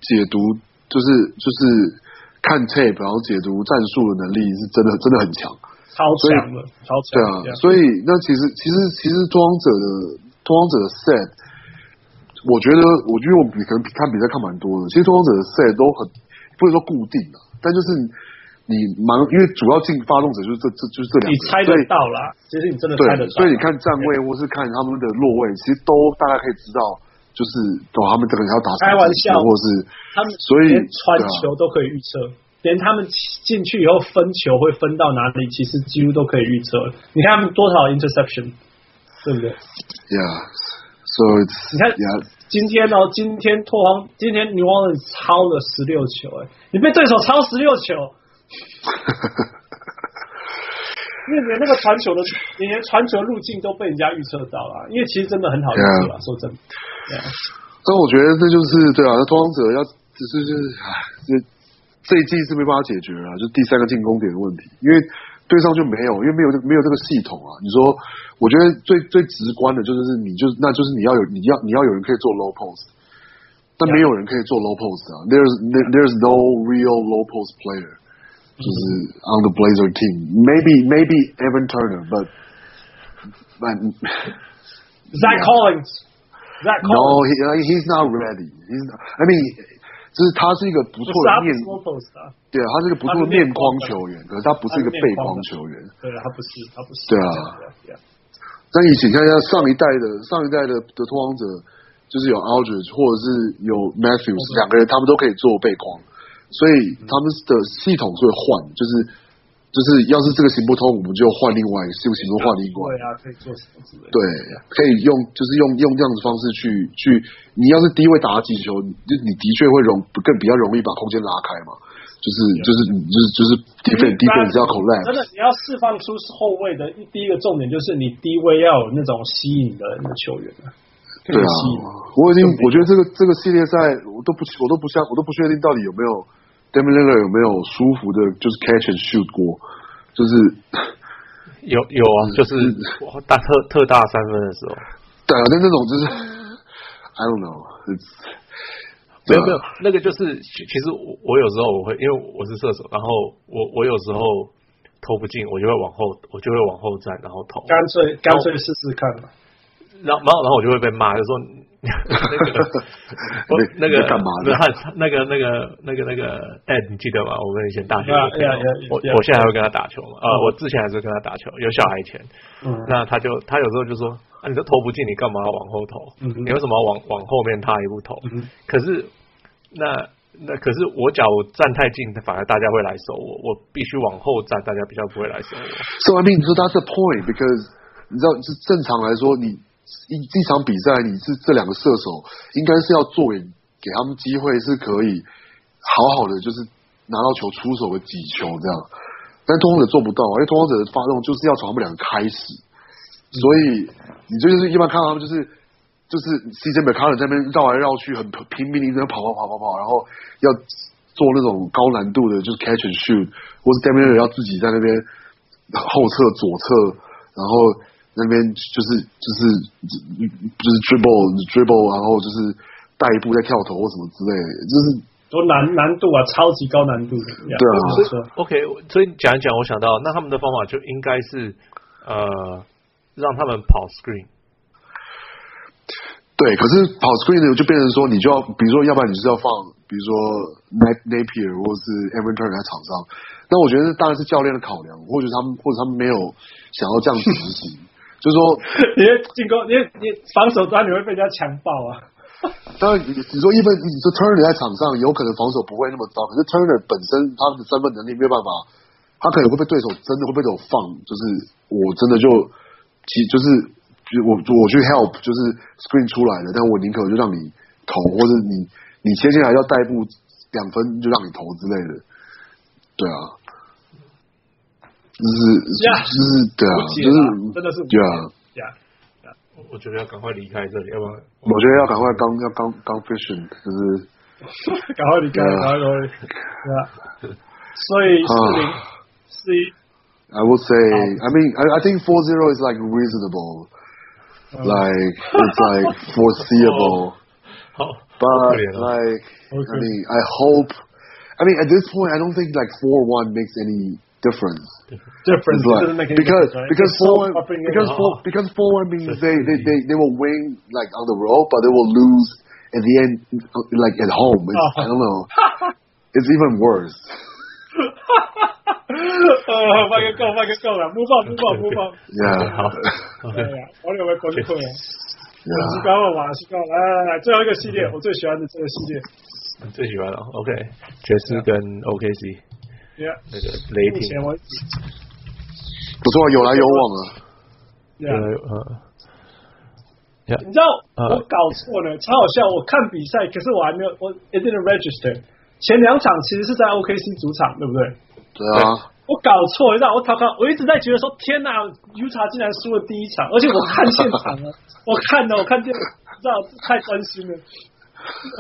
解读，就是就是看 tape，然后解读战术的能力是真的真的很强，超强的，超强。对啊，所以那其实其实其实拓荒者的拓荒者的 set，我觉得我觉得我比可能看比赛看蛮多的，其实拓荒者的 set 都很不能说固定的，但就是。你忙，因为主要进发动者就是这这就是这两个，你猜得到啦，其实你真的猜得到。所以你看站位或是看他们的落位，其实都大概可以知道，就是懂他们这个要打什么。开玩笑，或是他们所以传球都可以预测，连他们进去以后分球会分到哪里，其实几乎都可以预测。你看他们多少 interception，对不对？Yeah, so it's 你看，yeah. 今天哦，今天拓荒，今天 New Orleans 超了十六球，哎，你被对手超十六球。因为连那个传球的，你连传球路径都被人家预测到了。因为其实真的很好预测啊，说真的。但我觉得这就是对啊，那拓荒者要只是就是唉，这这一季是没办法解决了，就第三个进攻点的问题。因为对上就没有，因为没有没有这个系统啊。你说，我觉得最最直观的就是你就是那就是你要有你要你要有人可以做 low post，但没有人可以做 low post 啊。There's there's no real low post player。就是 on the Blazer team, maybe maybe Evan Turner, but but Zach Collins, Zach Collins. No, he he's not ready. He's not, I mean， 就是他是一个不错的面，对啊，他是一个不错的面框球员，可是他不是一个背框球员。对啊，他不是，他不是。对啊。那以前看一下上一代的上一代的的拓荒者，就是有 Aldridge 或者是有 Matthews 两个人，他们都可以做背框。所以他们的系统会换，就是就是要是这个行不通，我们就换另外一个，这个行不通换另外。对啊，可以做什么之类的。对，可以用就是用用这样的方式去去，你要是低位打击球，就你的确会容更比较容易把空间拉开嘛。就是就是就是就是 defense defense 要 collapse。真的，你要释放出后卫的第一个重点就是你低位要有那种吸引的球员啊。对啊，我已经我觉得这个这个系列赛我都不我都不相我都不确定到底有没有 Damian Lillard 有没有舒服的，就是 catch and shoot 过，就是 有有啊，就是大特特大三分的时候，对啊，但那种就是 I don't know，没有没有，那个就是其实我我有时候我会因为我是射手，然后我我有时候投不进，我就会往后我就会往后站，然后投，干脆干脆试试看嘛。然后，然后，然后我就会被骂，就说那个，我 那个干嘛？那个，那个，那个，那个，哎，你记得吗？我们以前大学，我我现在还会跟他打球嘛？啊，我之前还是跟他打球，有小孩前。那他就他有时候就说啊，你都投不进，你干嘛要往后投？你为什么要往往后面踏一步投？可是那那可是我脚站太近，反而大家会来守我，我必须往后站，大家比较不会来守我。So I mean, so that's the point because 你知道，是正常来说你。一这场比赛，你是这两个射手，应该是要做给给他们机会，是可以好好的，就是拿到球出手的几球这样。但拓荒者做不到，因为拓荒者的发动就是要从他们两个开始，所以你就是一般看到他们就是就是 CJ McCollum 在那边绕来绕去，很拼命的在跑跑跑跑跑，然后要做那种高难度的，就是 catch and shoot，或是 d a m i e 要自己在那边后侧左侧，然后。那边就是就是就是 dribble dribble，然后就是带一步再跳投或什么之类的，就是多难难度啊，超级高难度的。对啊，所以 OK，所以讲一讲，我想到那他们的方法就应该是呃让他们跑 screen，对，可是跑 screen 呢，就变成说，你就要，比如说，要不然你就是要放，比如说 Napier 或者是 Evan Turner 在场上。那我觉得当然是教练的考量，或者他们，或者他们没有想要这样子执行，就是说，你进攻，你你防守端你会被人家强暴啊。当然，你你说一分，你说 Turner 在场上有可能防守不会那么糟，可是 Turner 本身他的三分能力没有办法，他可能会被对手真的会被对手放，就是我真的就其就是。我我去 help 就是 screen 出来的，但我宁可就让你投，或者你你接下来要代步两分就让你投之类的，对啊，就是就是对啊，就是真的是对啊，我我觉得要赶快离开这里，要不然我觉得要赶快刚要刚刚 fishing 就是赶快离开，赶快离开，对啊，所以四零四一，I would say I mean I I think four zero is like reasonable。Like it's like foreseeable, but like I mean, I hope. I mean, at this point, I don't think like four one makes any difference. Difference like, doesn't make any because difference, right? because It's four so one fucking because good. four because four one means they, they they they will win like on the road, but they will lose at the end like at home. It's, I don't know. It's even worse. 呃，放个够，放个够了，播放，播放，播放。Yeah，好。对呀，我有没有崩溃啊？西高了，瓦西高，来来来，最后一个系列，我最喜欢的这个系列。你最喜欢了？OK，爵士跟 OKC。Yeah，那个雷霆。不错，有来有往啊。对，呃。你知道我搞错了，超好笑。我看比赛，可是我还没有，我 it didn't register。前两场其实是在 OKC 主场，对不对？对啊。我搞错，你知道我讨考，我一直在觉得说，天哪，Utah 竟然输了第一场，而且我看现场 了，我看了，我看电，你知道太专心了。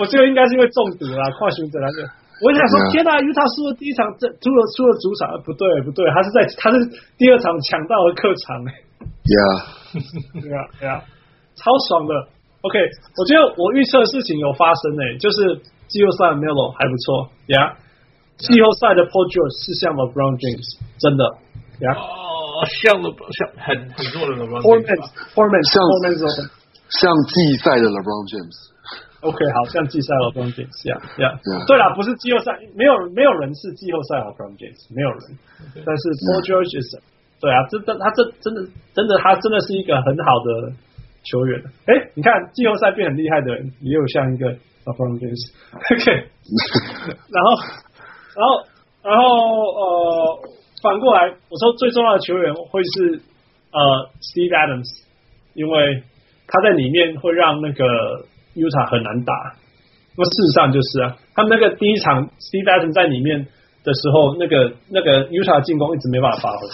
我这个应该是因为中毒了，跨行者来着。我就想说，天哪因为他输了第一场，这输了输了主场，不对不对，他是在他是第二场抢到了客场。哎。Yeah，对啊对啊，超爽的。OK，我觉得我预测的事情有发生哎，就是季后赛 Melo 还不错，Yeah。季后赛的 Paul George 是像 LeBron James，真的，呀，哦，像 LeBron，像很很多的 LeBron James，Foreman，Foreman，像 Foreman 像季赛的 LeBron James。OK，好像季赛 LeBron James，呀呀，对了，不是季后赛，没有没有人是季后赛 LeBron James，没有人，但是 Paul George 是，对啊，真的，他这真的真的他真的是一个很好的球员。哎，你看季后赛变很厉害的人，也有像一个 LeBron James，OK，然后。然后，然后呃，反过来，我说最重要的球员会是呃 Steve Adams，因为他在里面会让那个 Utah 很难打。那么事实上就是啊，他们那个第一场 Steve Adams 在里面的时候，那个那个 Utah 进攻一直没办法发挥。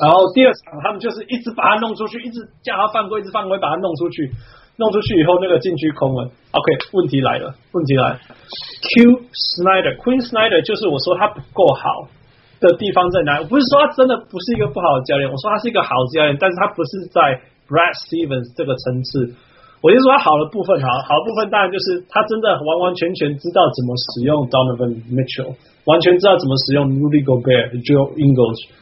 然后第二场他们就是一直把他弄出去，一直叫他犯规，一直犯规，把他弄出去。弄出去以后，那个禁区空了。OK，问题来了，问题来了。Q Snyder，Queen Snyder 就是我说他不够好的地方在哪里？我不是说他真的不是一个不好的教练，我说他是一个好教练，但是他不是在 Brad Stevens 这个层次。我就说他好的部分，好好的部分当然就是他真的完完全全知道怎么使用 Donovan Mitchell，完全知道怎么使用 Rudy Gobert、Joe Ingles。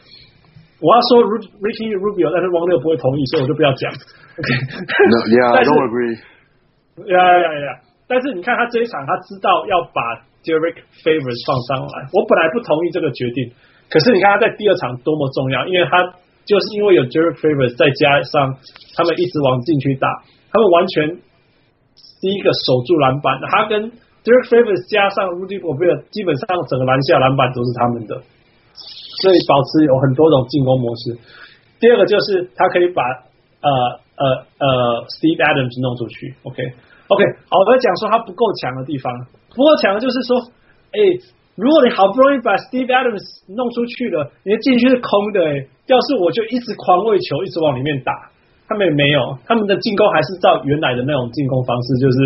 我要说 Ricky Rubio，但是王六不会同意，所以我就不要讲。No, yeah, I don't agree. Yeah, yeah, yeah. 但是你看他这一场，他知道要把 Derek Favors 放上来。我本来不同意这个决定，可是你看他在第二场多么重要，因为他就是因为有 Derek Favors，再加上他们一直往禁区打，他们完全第一个守住篮板。他跟 Derek Favors 加上 Rudy g o b e r 基本上整个篮下篮板都是他们的，所以保持有很多种进攻模式。第二个就是他可以把呃。呃呃，Steve Adams 弄出去，OK OK，好，我在讲说他不够强的地方，不够强的就是说，哎，如果你好不容易把 Steve Adams 弄出去了，你的禁区是空的，哎，要是我就一直狂喂球，一直往里面打，他们也没有，他们的进攻还是照原来的那种进攻方式，就是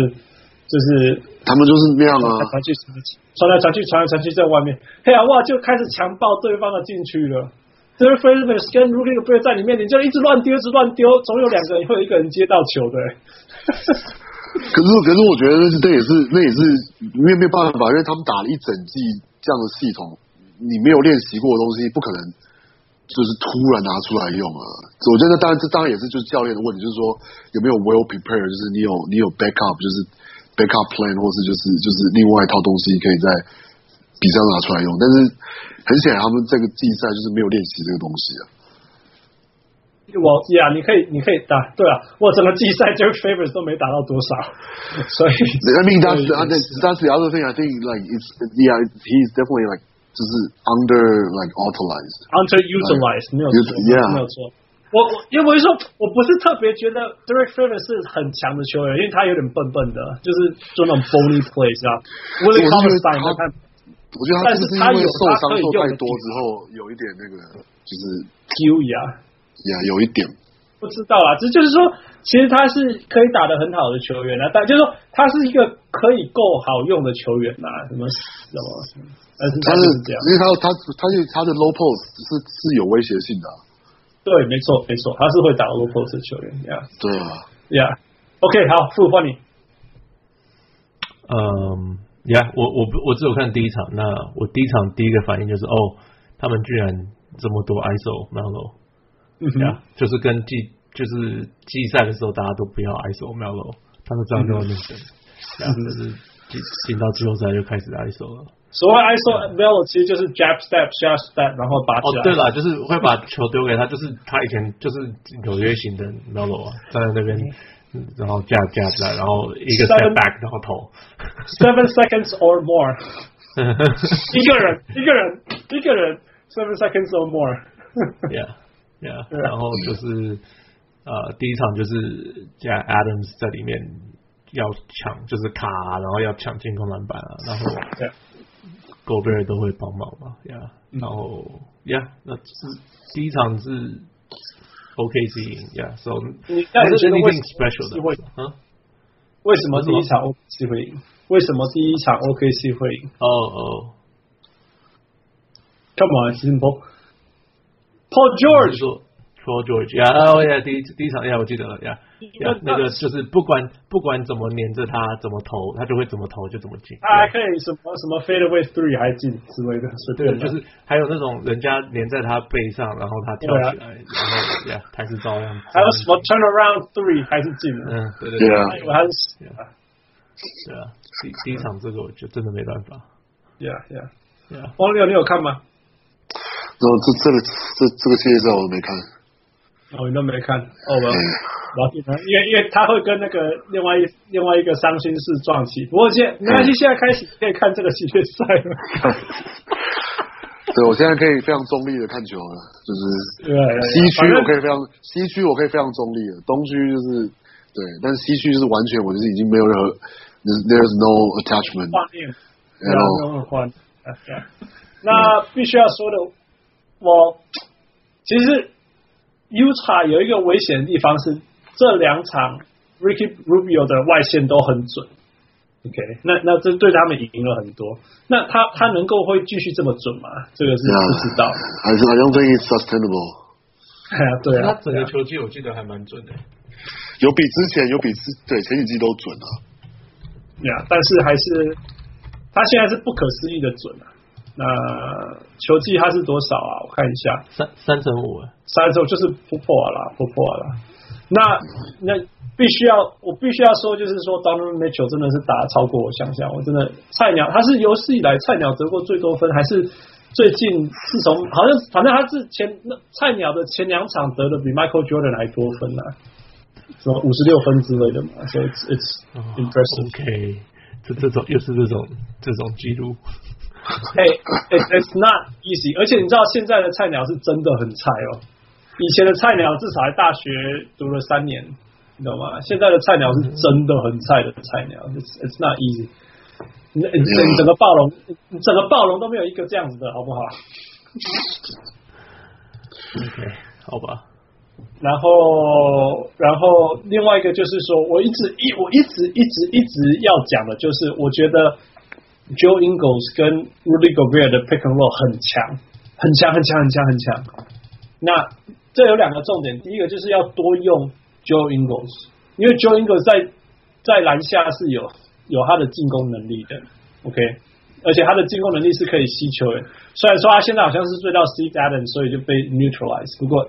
就是他们就是那样啊，传去传来传去，传来传去在外面，嘿呀哇，就开始强暴对方的禁区了。这是 Favors 跟 Rudy Gobert 在里面，你就一直乱丢，一直乱丢，总有两个人会有一个人接到球的。可是，可是我觉得那，也是，那也是，因为没有办法，因为他们打了一整季这样的系统，你没有练习过的东西，不可能就是突然拿出来用啊。我觉得当然这当然也是就是教练的问题，就是说有没有 well prepared，就是你有你有 backup，就是 backup plan，或是就是就是另外一套东西可以在比赛拿出来用。但是很显然他们这个季赛就是没有练习这个东西啊。我呀，你可以，你可以打，对啊，我整个季赛 Derek Favors 都没打到多少，所以 I mean that's that's the other thing I think like it's yeah he's definitely like 就是 under like utilized underutilized 没有错，没有错。我我因为我就说我不是特别觉得 Derek Favors 是很强的球员，因为他有点笨笨的，就是做那种 bony plays 啊。我是觉得他，我觉得他是不是因为受伤受太多之后有一点那个就是 Q 呀。呀，有一点。不知道啊，这就是说，其实他是可以打得很好的球员啊，但就是说他是一个可以够好用的球员呐，什么什么，但是他是这样，因为他他他是他的 low post 是是有威胁性的，对，没错没错，他是会打 low post 的球员呀，对啊，呀，OK，好，傅换你，嗯，呀，我我我只有看第一场，那我第一场第一个反应就是，哦，他们居然这么多 ISO Melo。嗯呀，就是跟季就是季赛的时候，大家都不要 ISO Melo，他们这样就那个，然后就是进进到季后赛就开始 ISO 了。所谓 ISO Melo 其实就是 jab step shot step，然后把起来。哦，对了，就是会把球丢给他，就是他以前就是纽约型的 Melo 啊，站在那边，然后 jab jab 来，然后一个 step back，然后投。Seven seconds or more，一个人一个人一个人，seven seconds or more，yeah。Yeah, 然后就是呃，第一场就是加 Adams 在里面要抢，就是卡，然后要抢进攻篮板啊，然后 Gobert 都会帮忙嘛，Yeah，然后 Yeah，那是第一场是 OKC Yeah，So 你但是 anything special 的，啊，为什么第一场 OKC 会赢？为什么第一场 OKC 会赢？哦哦，Come on，simple。Paul George，Paul George，呀，哦呀，第一第一场呀，我记得了呀，呀，那个就是不管不管怎么黏着他，怎么投，他就会怎么投就怎么进。他还可以什么什么 fadeaway three 还进之类的，对，就是还有那种人家黏在他背上，然后他跳起来，然后呀，还是照样。还有什么 turnaround three 还是进了？嗯，对对对，还是对啊，第第一场这个我就真的没办法。Yeah yeah yeah，王六你有看吗？然后这这个这这个系列赛我都没看，哦，你都没看，哦，我老因为因为他会跟那个另外一另外一个伤心事撞起，不过现没关系，现在开始可以看这个系列赛了。对，我现在可以非常中立的看球了，就是西区我可以非常西区我可以非常中立的，东区就是对，但是西区就是完全我就是已经没有任何，there's no attachment，然后那必须要说的。我其实 Utah 有一个危险的地方是，这两场 Ricky Rubio 的外线都很准。OK，那那这对他们赢了很多。那他他能够会继续这么准吗？这个是不知道。还是 I don't think it's sustainable。哎呀，对啊，他整个球技我记得还蛮准的，有比之前有比之对前几季都准啊。对啊，但是还是他现在是不可思议的准啊。那球技他是多少啊？我看一下，三三乘五，三乘五就是突破了，突破了。那那必须要，我必须要说，就是说，Donovan Mitchell 真的是打超过我想象。我真的菜鸟，他是有史以来菜鸟得过最多分，还是最近自从好像反正他是前那菜鸟的前两场得的比 Michael Jordan 还多分呢、啊，什么五十六分之类的嘛。所以 it's, it's impressive。OK，这这种又是这种这种记录。Hey, it's not easy。而且你知道现在的菜鸟是真的很菜哦。以前的菜鸟至少还大学读了三年，你懂吗？现在的菜鸟是真的很菜的菜鸟。It's, it's not easy。你你你整个暴龙，整个暴龙都没有一个这样子的，好不好？OK，好吧。然后，然后另外一个就是说，我一直一我一直一直一直要讲的就是，我觉得。Joe Ingles 跟 Rudy Gobert 的 pick and roll 很强，很强，很强，很强，很强。那这有两个重点，第一个就是要多用 Joe Ingles，因为 Joe Ingles 在在篮下是有有他的进攻能力的，OK，而且他的进攻能力是可以吸球的。虽然说他现在好像是追到 Steve Adams，所以就被 neutralize，不过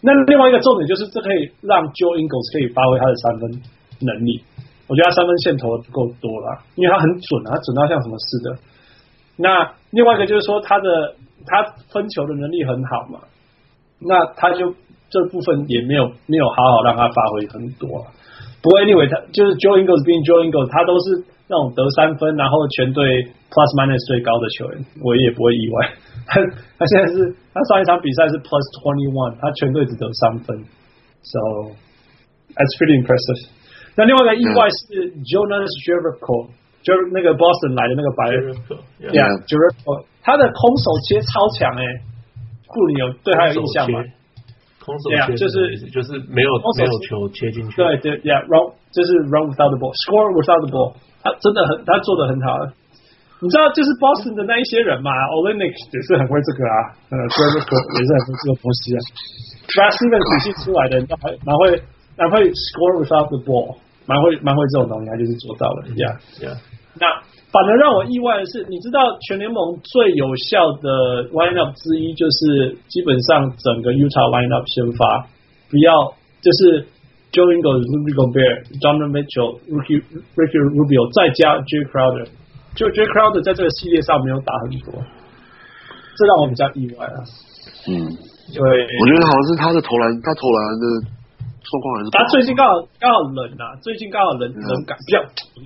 那另外一个重点就是，这可以让 Joe Ingles 可以发挥他的三分能力。我觉得他三分线投的不够多了，因为他很准啊，他准到像什么似的。那另外一个就是说，他的他分球的能力很好嘛，那他就这部分也没有没有好好让他发挥很多。不过 anyway，他就是 Joe Ingles 并 Joe Ingles，他都是那种得三分，然后全队 plus minus 最高的球员，我也不会意外。他 他现在是，他上一场比赛是 plus twenty one，他全队只得三分，so that's pretty impressive。那另外一个意外是 Jonas j e r i c h o 就是那个 Boston 来的那个白人，Yeah Jericho，他的空手切超强哎，库里有对他有印象吗？空手切就是就是没有没有球切进去，对对，Yeah，run 就是 run without the ball，score without the ball，他真的很他做的很好。你知道，就是 Boston 的那一些人嘛，Olynyk 也是很会这个啊，呃 Jerebko 也是很会这个东西啊。Brad Stevens 体系出来的，蛮蛮会蛮会 score without the ball，蛮会蛮会这种东西，他就是做到了，Yeah Yeah。那反而让我意外的是，你知道全联盟最有效的 lineup 之一，就是基本上整个 Utah lineup 先发，不要就是 Joe Ingles、Rudy Gobert、Donovan Mitchell、Ricky Ricky Rubio 再加 Jae Crowder。就 Jae Crowder 在这个系列上没有打很多，这让我比较意外啊。嗯，对，我觉得好像是他的投篮，他投篮的状况还是。他最近刚好刚好冷啊，最近刚好冷冷感比较，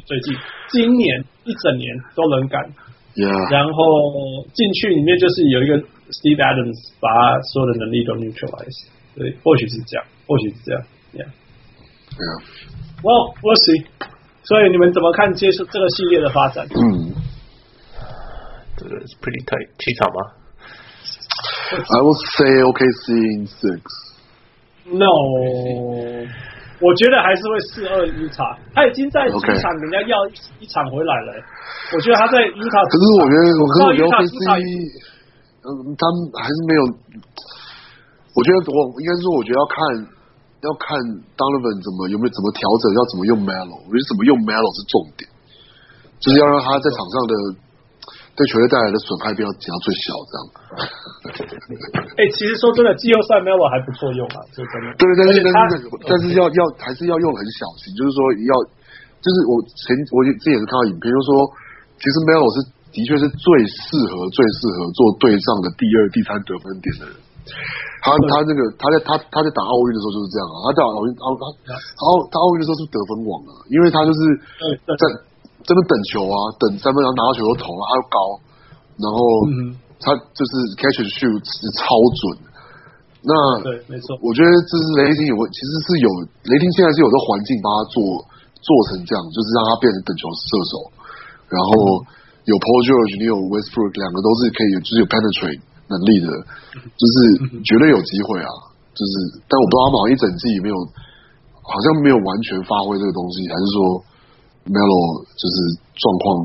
最近今年一整年都冷感。Yeah. 然后进去里面就是有一个 Steve Adams 把他所有的能力都 neutralize，对，或许是这样，或许是这样，Yeah。Yeah. Well, we'll see. 所以你们怎么看接受这个系列的发展？嗯，这个是 pretty tight 七场吗？I will say OKC in six. No，我觉得还是会四二 Utah。他已经在主场人家要一场回来了。我觉得他在 Utah。可是我觉得，我可是我觉得 OKC，嗯，他们还是没有。我觉得我应该是说，我觉得要看。要看 Donovan 怎么有没有怎么调整，要怎么用 Melo，我觉得怎么用 Melo 是重点，就是要让他在场上的对球队带来的损害不要减到最小，这样。哎、欸，其实说真的，季后赛 Melo 还不错用啊，就真的。对，但是但是但是要要还是要用很小心，就是说要，就是我前我之前也是看到影片，就是说其实 Melo 是的确是最适合最适合做对上的第二、第三得分点的人。他他那个他在他他在打奥运的时候就是这样啊，他打奥运奥他奥他奥运的时候是得分王啊，因为他就是在这边等球啊，等三分，然后拿到球都投了，他又高，然后他就是 catch and shoot 是超准。那对，没错，我觉得这是雷霆有个其实是有雷霆现在是有这环境帮他做做成这样，就是让他变成等球射手，然后有 Paul George，你有 Westbrook，两个都是可以，就是有 penetrate。能力的，就是绝对有机会啊！就是，但我不知道他们好像一整季没有，好像没有完全发挥这个东西，还是说 Melo 就是状况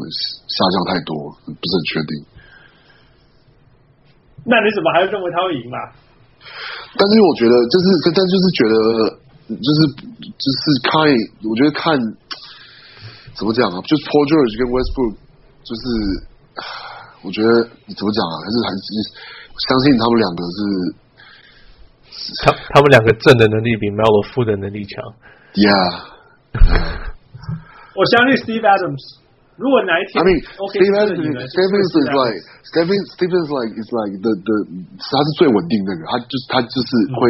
下降太多，不是很确定。那你怎么还认为他会赢嘛？但是我觉得，就是，但就是觉得，就是，就是看，我觉得看怎么讲啊？就是 Paul George 跟 Westbrook，就是，我觉得你怎么讲啊？还是还是。相信他们两个是，他他们两个正的能力比 Melo 负的能力强。Yeah，我相信 Steve Adams。如果哪一天，I mean Steve Adams，Stevens is like Stevens Stevens like is like the the 他是最稳定那个，他就是他就是会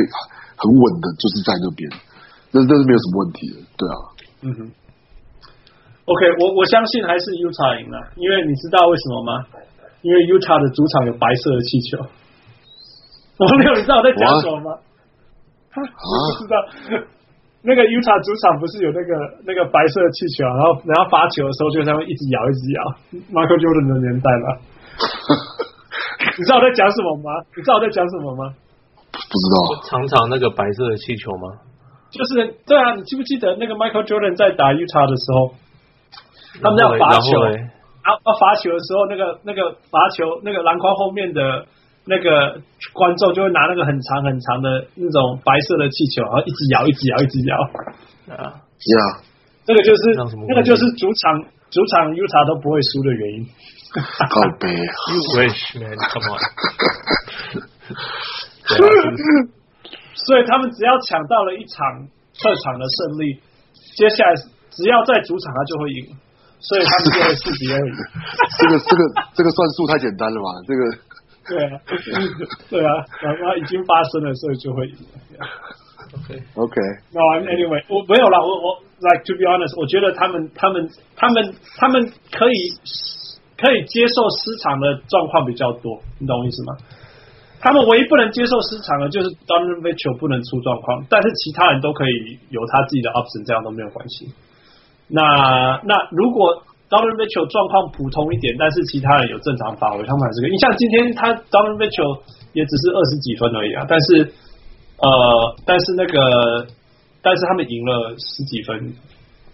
很稳的，就是在那边，那那是没有什么问题的，对啊。嗯哼。OK，我我相信还是 Utah 赢了，因为你知道为什么吗？因为 Utah 的主场有白色的气球，我没有，你知道我在讲什么吗？我不知道。那个 Utah 主场不是有那个那个白色的气球，然后然后发球的时候就在那一直摇一直摇。Michael Jordan 的年代了？你知道我在讲什么吗？你知道我在讲什么吗？不知道。常常那个白色的气球吗？就是对啊，你记不记得那个 Michael Jordan 在打 Utah 的时候，他们要罚球。要要罚球的时候，那个那个罚球，那个篮筐后面的那个观众就会拿那个很长很长的那种白色的气球，然后一直摇，一直摇，一直摇。啊，Yeah，这个就是那个就是主场主场 Utah 都不会输的原因。靠北，You wish man，come on。所以他们只要抢到了一场客场的胜利，接下来只要在主场他就会赢，所以他们就会四比二赢。这个这个这个算数太简单了吧？这个 对啊，对啊，然后已经发生了，所以就会赢。OK OK。No, anyway，我没有啦，我我 like to be honest，我觉得他们他们他们他们可以可以接受失常的状况比较多，你懂我意思吗？他们唯一不能接受失常的，就是 Donovan Mitchell 不能出状况，但是其他人都可以有他自己的 option，这样都没有关系。那那如果 Donovan Mitchell 状况普通一点，但是其他人有正常发挥，他们还是可以。你像今天他 Donovan Mitchell 也只是二十几分而已啊，但是呃，但是那个，但是他们赢了十几分，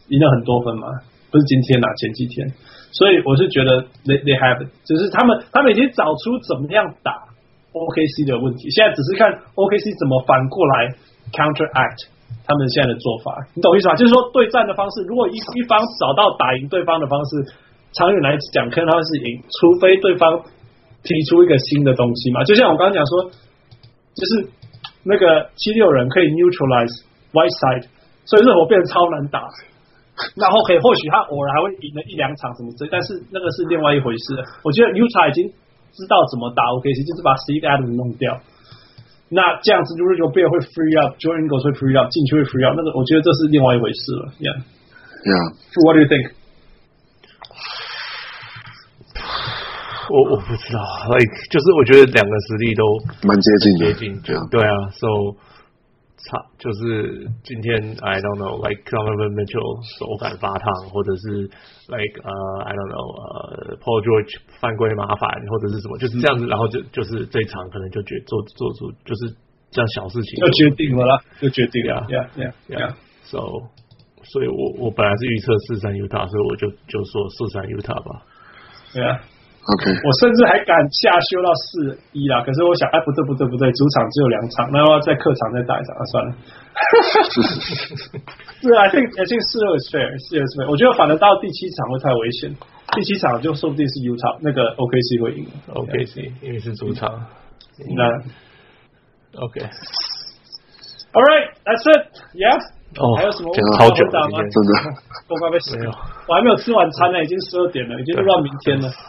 赢了很多分嘛，不是今天呐、啊，前几天。所以我是觉得 they they have，只是他们他们已经找出怎么样打。OKC 的问题，现在只是看 OKC 怎么反过来 counteract 他们现在的做法，你懂意思吧？就是说对战的方式，如果一一方找到打赢对方的方式，长远来讲，可能他们是赢，除非对方提出一个新的东西嘛。就像我刚刚讲说，就是那个七六人可以 neutralize Whiteside，所以热火变得超难打。然后可以或许他偶尔还会赢了一两场什么之类，但是那个是另外一回事。我觉得 Utah 已经。知道怎么打 OKC，就是把 Steve Adams 弄掉。那这样子，Rudy Gobert 会 free up，Joe Ingles 会 free up，禁区会 free up。那个，我觉得这是另外一回事了。Yeah，Yeah，What do you think？我我不知道，like 就是我觉得两个实力都蛮接近的，接近，对啊，对啊，So。差就是今天，I don't know，like Kevin Mitchell 手感发烫，或者是 like 呃 I don't know 呃 Paul George 犯规麻烦，或者是什么，就是这样子，然后就就是这一场可能就决做做出就是这样小事情。就决定了啦，就决定了，Yeah Yeah Yeah So 所以，我我本来是预测四三 Utah，所以我就就说四三 Utah 吧。对啊。OK，我甚至还敢下修到四一啦，可是我想，哎，不对不对不对，主场只有两场，那要在客场再打一场啊，算了。是，I think I think 四二 is fair，四二 is fair。我觉得反正到第七场会太危险，第七场就说不定是 Utah 那个 OKC 会赢，OKC 因为是主场。那 OK，All right，that's it，Yeah。哦，还有什么？好久吗？真的，我快被死了。我还没有吃晚餐呢，已经十二点了，已经录到明天了。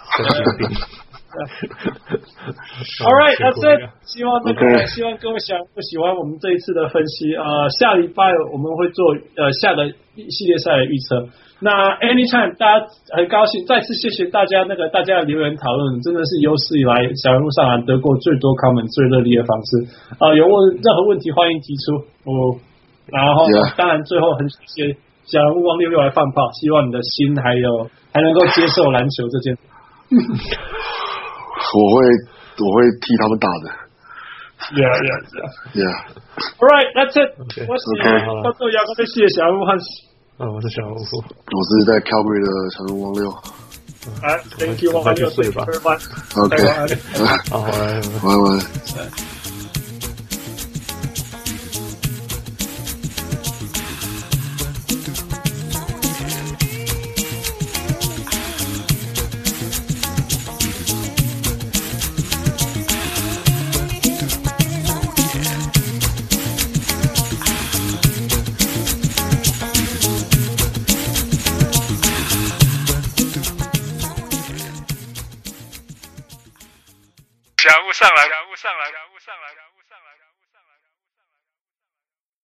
All right, that's it。希望那个，希望各位想不喜欢我们这一次的分析啊。下礼拜我们会做呃下个系列赛的预测。那 anytime，大家很高兴，再次谢谢大家那个大家的留言讨论，真的是有史以来小人物上篮得过最多 comment 最热烈的方式啊。有问任何问题欢迎提出哦。然后当然最后很谢谢小人物王六六来放炮，希望你的心还有还能够接受篮球这件。我会我会替他们打的。Yeah, yeah, yeah. Yeah. All right, that's it. Okay. 我是到最后要跟谢谢小人物汉斯。啊，我是小人物。我是在 Calgary 的小人物王六。哎，Thank you，王六。睡吧。OK。好，晚安。晚安。